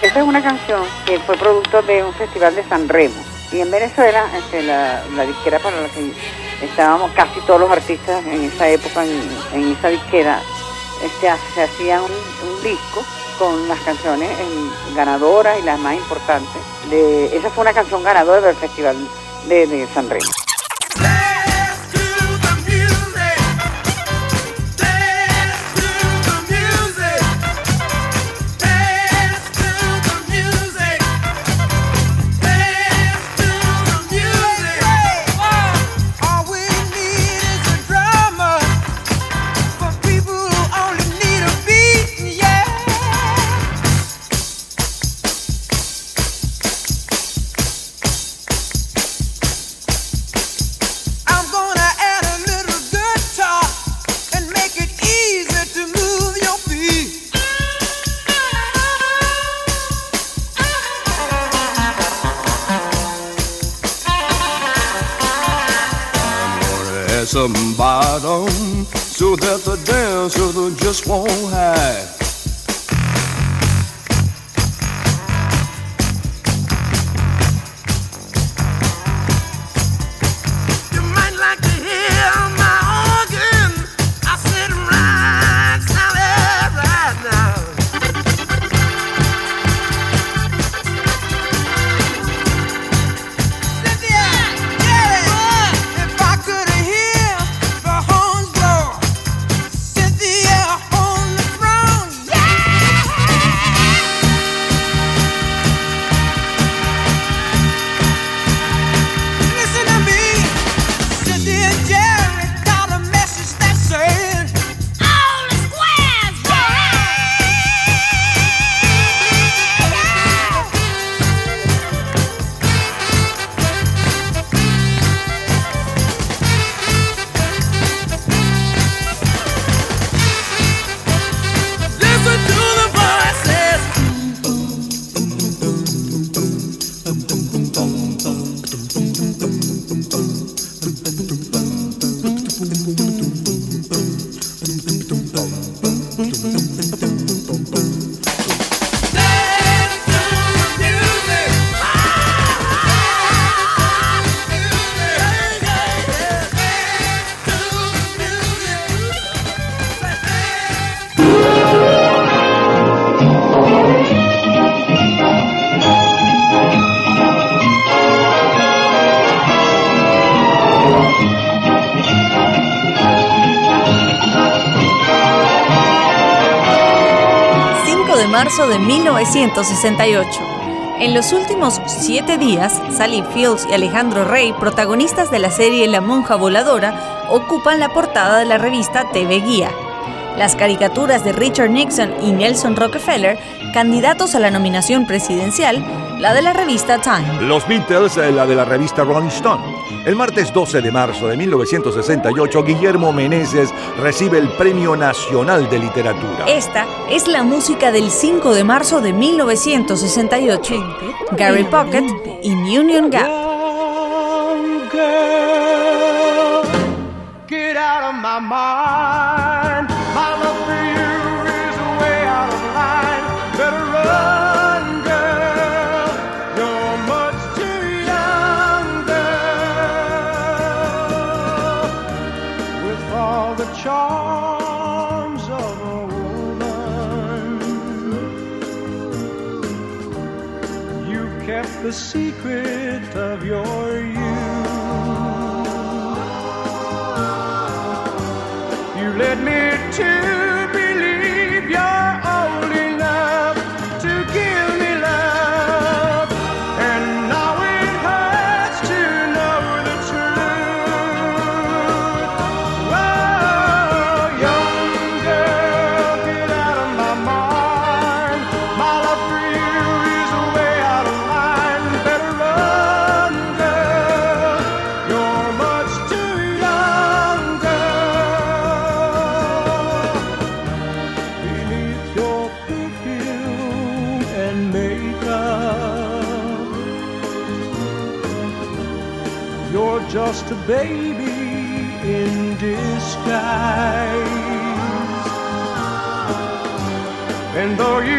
Esta es una canción que fue producto de un festival de San Remo. Y en Venezuela, este, la, la disquera para la que estábamos casi todos los artistas en esa época, en, en esa disquera, este, se hacía un, un disco con las canciones ganadoras y las más importantes. Esa fue una canción ganadora del festival de, de San Remo. Just won't hide. de 1968. En los últimos siete días, Sally Fields y Alejandro Rey, protagonistas de la serie La Monja Voladora, ocupan la portada de la revista TV Guía. Las caricaturas de Richard Nixon y Nelson Rockefeller, candidatos a la nominación presidencial, la de la revista Time. Los Beatles, eh, la de la revista Rolling Stone. El martes 12 de marzo de 1968, Guillermo Meneses recibe el Premio Nacional de Literatura. Esta es la música del 5 de marzo de 1968. Gary Pocket y Union Gap. Girl, get out of my mind. the sea baby in disguise. And though you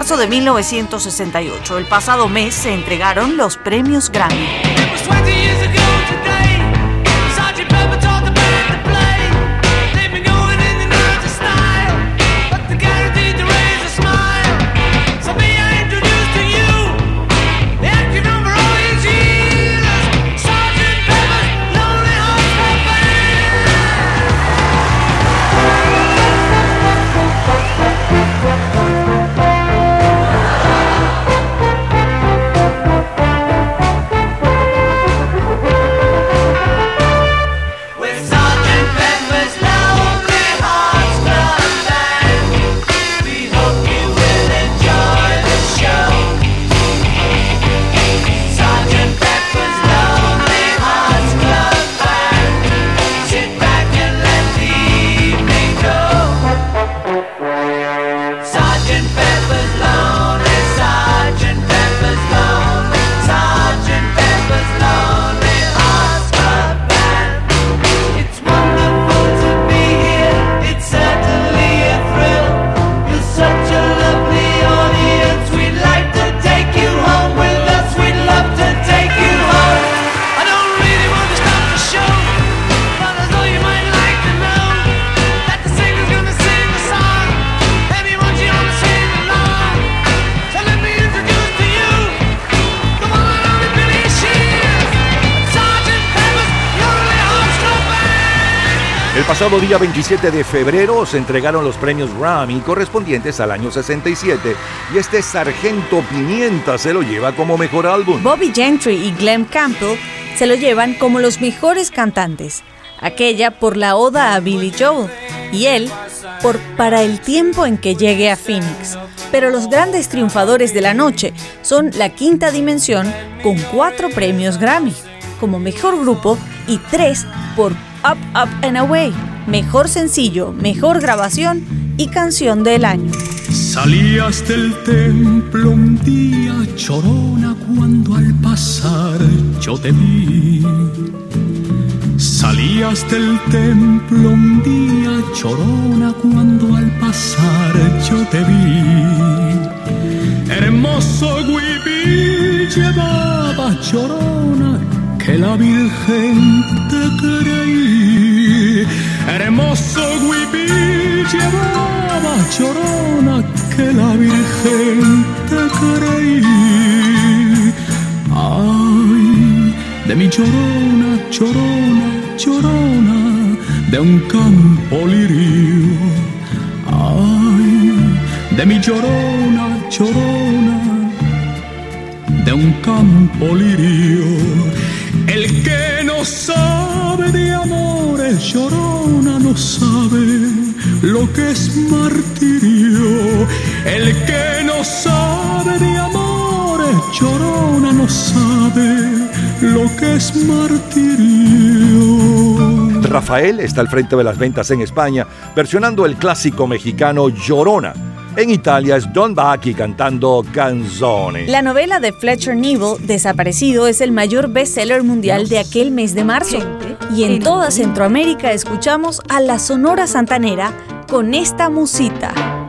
marzo de 1968. El pasado mes se entregaron los premios Grammy. Pasado día 27 de febrero se entregaron los premios Grammy correspondientes al año 67 y este Sargento Pimienta se lo lleva como mejor álbum. Bobby Gentry y Glenn Campbell se lo llevan como los mejores cantantes. Aquella por la oda a Billy Joel y él por Para el tiempo en que llegue a Phoenix. Pero los grandes triunfadores de la noche son La Quinta Dimensión con cuatro premios Grammy como mejor grupo y tres por Up, Up and Away, mejor sencillo, mejor grabación y canción del año. Salías del templo un día chorona cuando al pasar yo te vi. Salías del templo un día chorona cuando al pasar yo te vi. Hermoso huipil llevaba chorona que la Virgen te creí. Hermoso huipil llevaba chorona que la Virgen te creí. Ay, de mi chorona, chorona, chorona, de un campo lirio. Ay, de mi chorona, chorona, de un campo lirio. El que no sabe de amores, llorona, no sabe lo que es martirio. El que no sabe de amores, llorona, no sabe lo que es martirio. Rafael está al frente de las ventas en España, versionando el clásico mexicano Llorona. En Italia es Don Bacchi cantando Canzone. La novela de Fletcher Neville, Desaparecido, es el mayor bestseller mundial de aquel mes de marzo. Y en toda Centroamérica escuchamos a la Sonora Santanera con esta musita.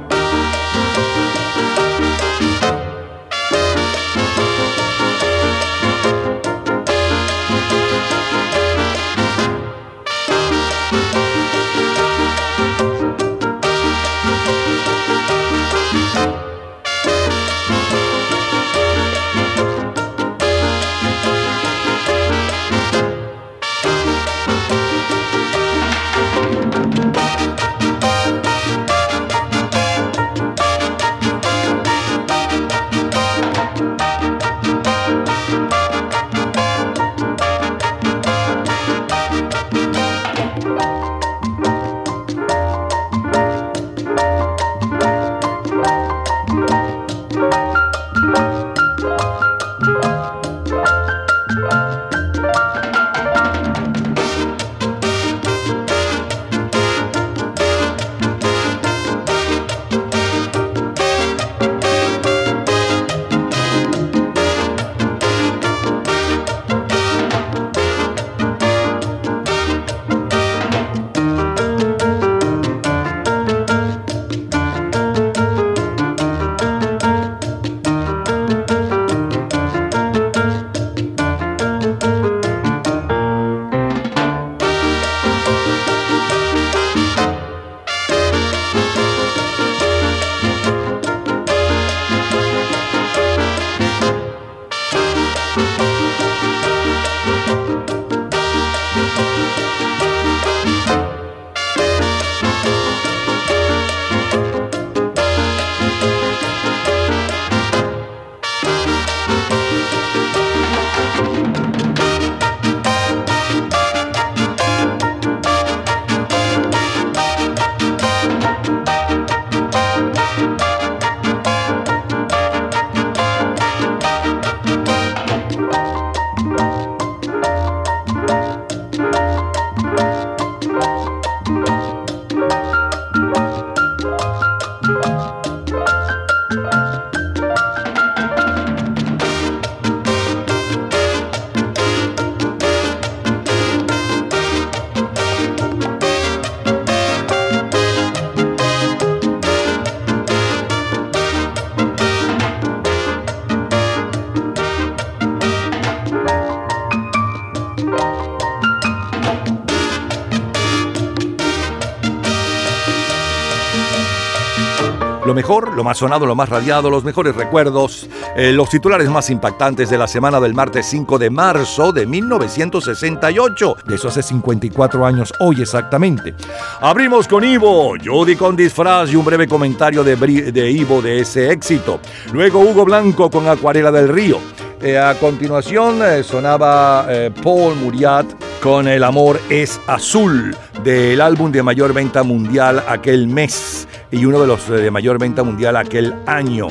Lo mejor, lo más sonado, lo más radiado, los mejores recuerdos, eh, los titulares más impactantes de la semana del martes 5 de marzo de 1968. De eso hace 54 años hoy exactamente. Abrimos con Ivo, Judy con disfraz y un breve comentario de, Ivo de ese éxito. Luego Hugo Blanco con Acuarela del Río. Eh, a continuación eh, sonaba eh, Paul Muriat con El amor es azul del álbum de mayor venta mundial aquel mes y uno de los de mayor venta mundial aquel año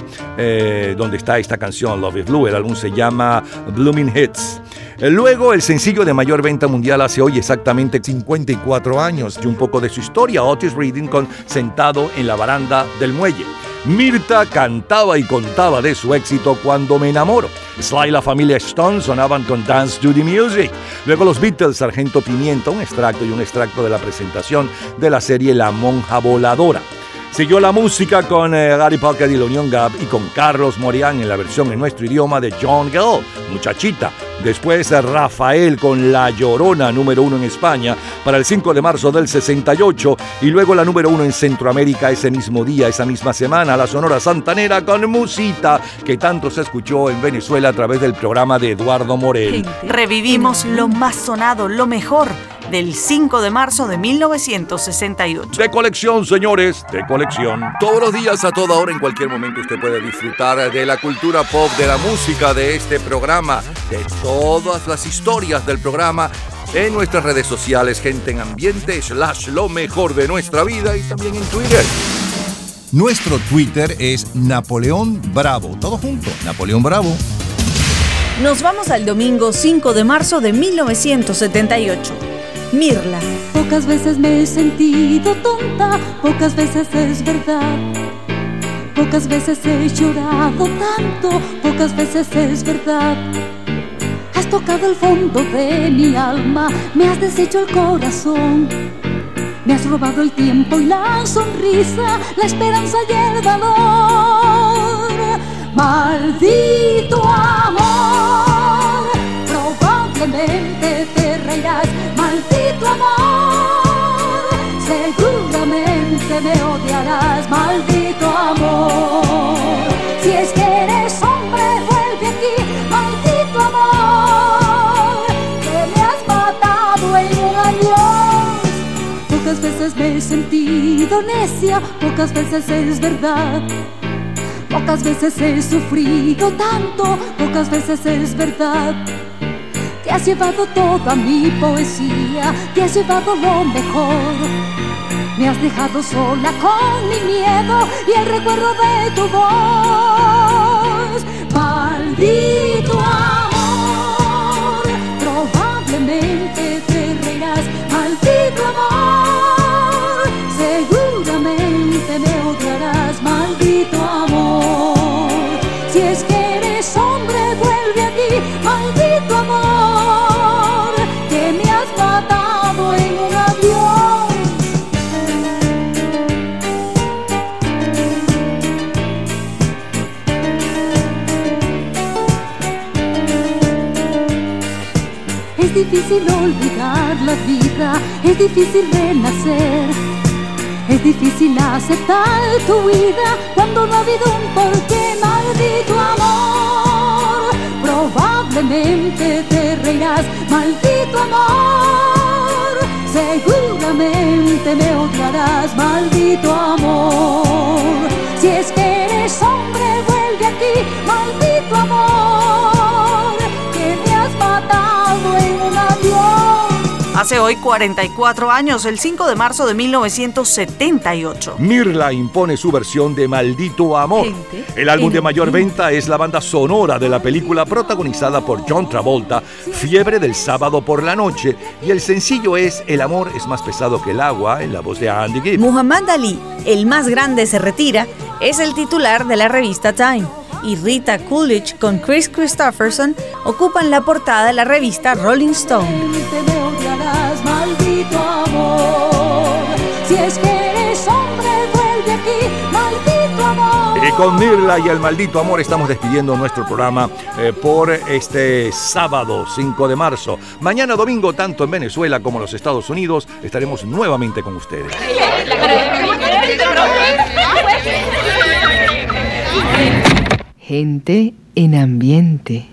donde está esta canción Love is Blue. El álbum se llama Blooming Hits. Luego, el sencillo de mayor venta mundial hace hoy exactamente 54 años y un poco de su historia, Otis Reading con Sentado en la baranda del muelle. Mirta cantaba y contaba de su éxito cuando me enamoro. Sly y la familia Stone sonaban con Dance the Music. Luego los Beatles, Sargento Pimienta, un extracto y un extracto de la presentación de la serie La Monja Voladora. Siguió la música con eh, Gary Pocket y la Unión Gap y con Carlos Morián en la versión en nuestro idioma de John Gell, Muchachita. Después eh, Rafael con La Llorona, número uno en España, para el 5 de marzo del 68. Y luego la número uno en Centroamérica ese mismo día, esa misma semana, la Sonora Santanera con Musita, que tanto se escuchó en Venezuela a través del programa de Eduardo Morel. Revivimos lo más sonado, lo mejor del 5 de marzo de 1968. De colección, señores, de colección. Todos los días, a toda hora, en cualquier momento, usted puede disfrutar de la cultura pop, de la música, de este programa, de todas las historias del programa en nuestras redes sociales, gente en ambiente, slash lo mejor de nuestra vida y también en Twitter. Nuestro Twitter es Napoleón Bravo. Todo junto, Napoleón Bravo. Nos vamos al domingo 5 de marzo de 1978. Mirla. Pocas veces me he sentido tonta, pocas veces es verdad. Pocas veces he llorado tanto, pocas veces es verdad. Has tocado el fondo de mi alma, me has deshecho el corazón. Me has robado el tiempo y la sonrisa, la esperanza y el valor. Maldito amor, me odiarás. Maldito amor, si es que eres hombre, vuelve aquí. Maldito amor, que me has matado en un adiós. Pocas veces me he sentido necia, pocas veces es verdad. Pocas veces he sufrido tanto, pocas veces es verdad. Te has llevado toda mi poesía, te has llevado lo mejor. Me has dejado sola con mi miedo y el recuerdo de tu voz. Maldito difícil olvidar la vida, es difícil renacer, es difícil aceptar tu vida cuando no ha habido un porqué, maldito amor. Probablemente te reirás, maldito amor. Seguramente me odiarás, maldito amor. Si es que eres hombre, vuelve aquí, maldito amor. Hace hoy 44 años, el 5 de marzo de 1978. Mirla impone su versión de Maldito Amor. El álbum de mayor venta es la banda sonora de la película protagonizada por John Travolta, Fiebre del sábado por la noche, y el sencillo es El amor es más pesado que el agua, en la voz de Andy Gibb. Muhammad Ali, el más grande se retira, es el titular de la revista Time. Y Rita Coolidge con Chris Christopherson ocupan la portada de la revista Rolling Stone. Maldito amor. Si es que eres hombre, vuelve aquí, maldito amor. Y con Mirla y el maldito amor estamos despidiendo nuestro programa eh, por este sábado 5 de marzo. Mañana domingo, tanto en Venezuela como en los Estados Unidos, estaremos nuevamente con ustedes. Gente en ambiente.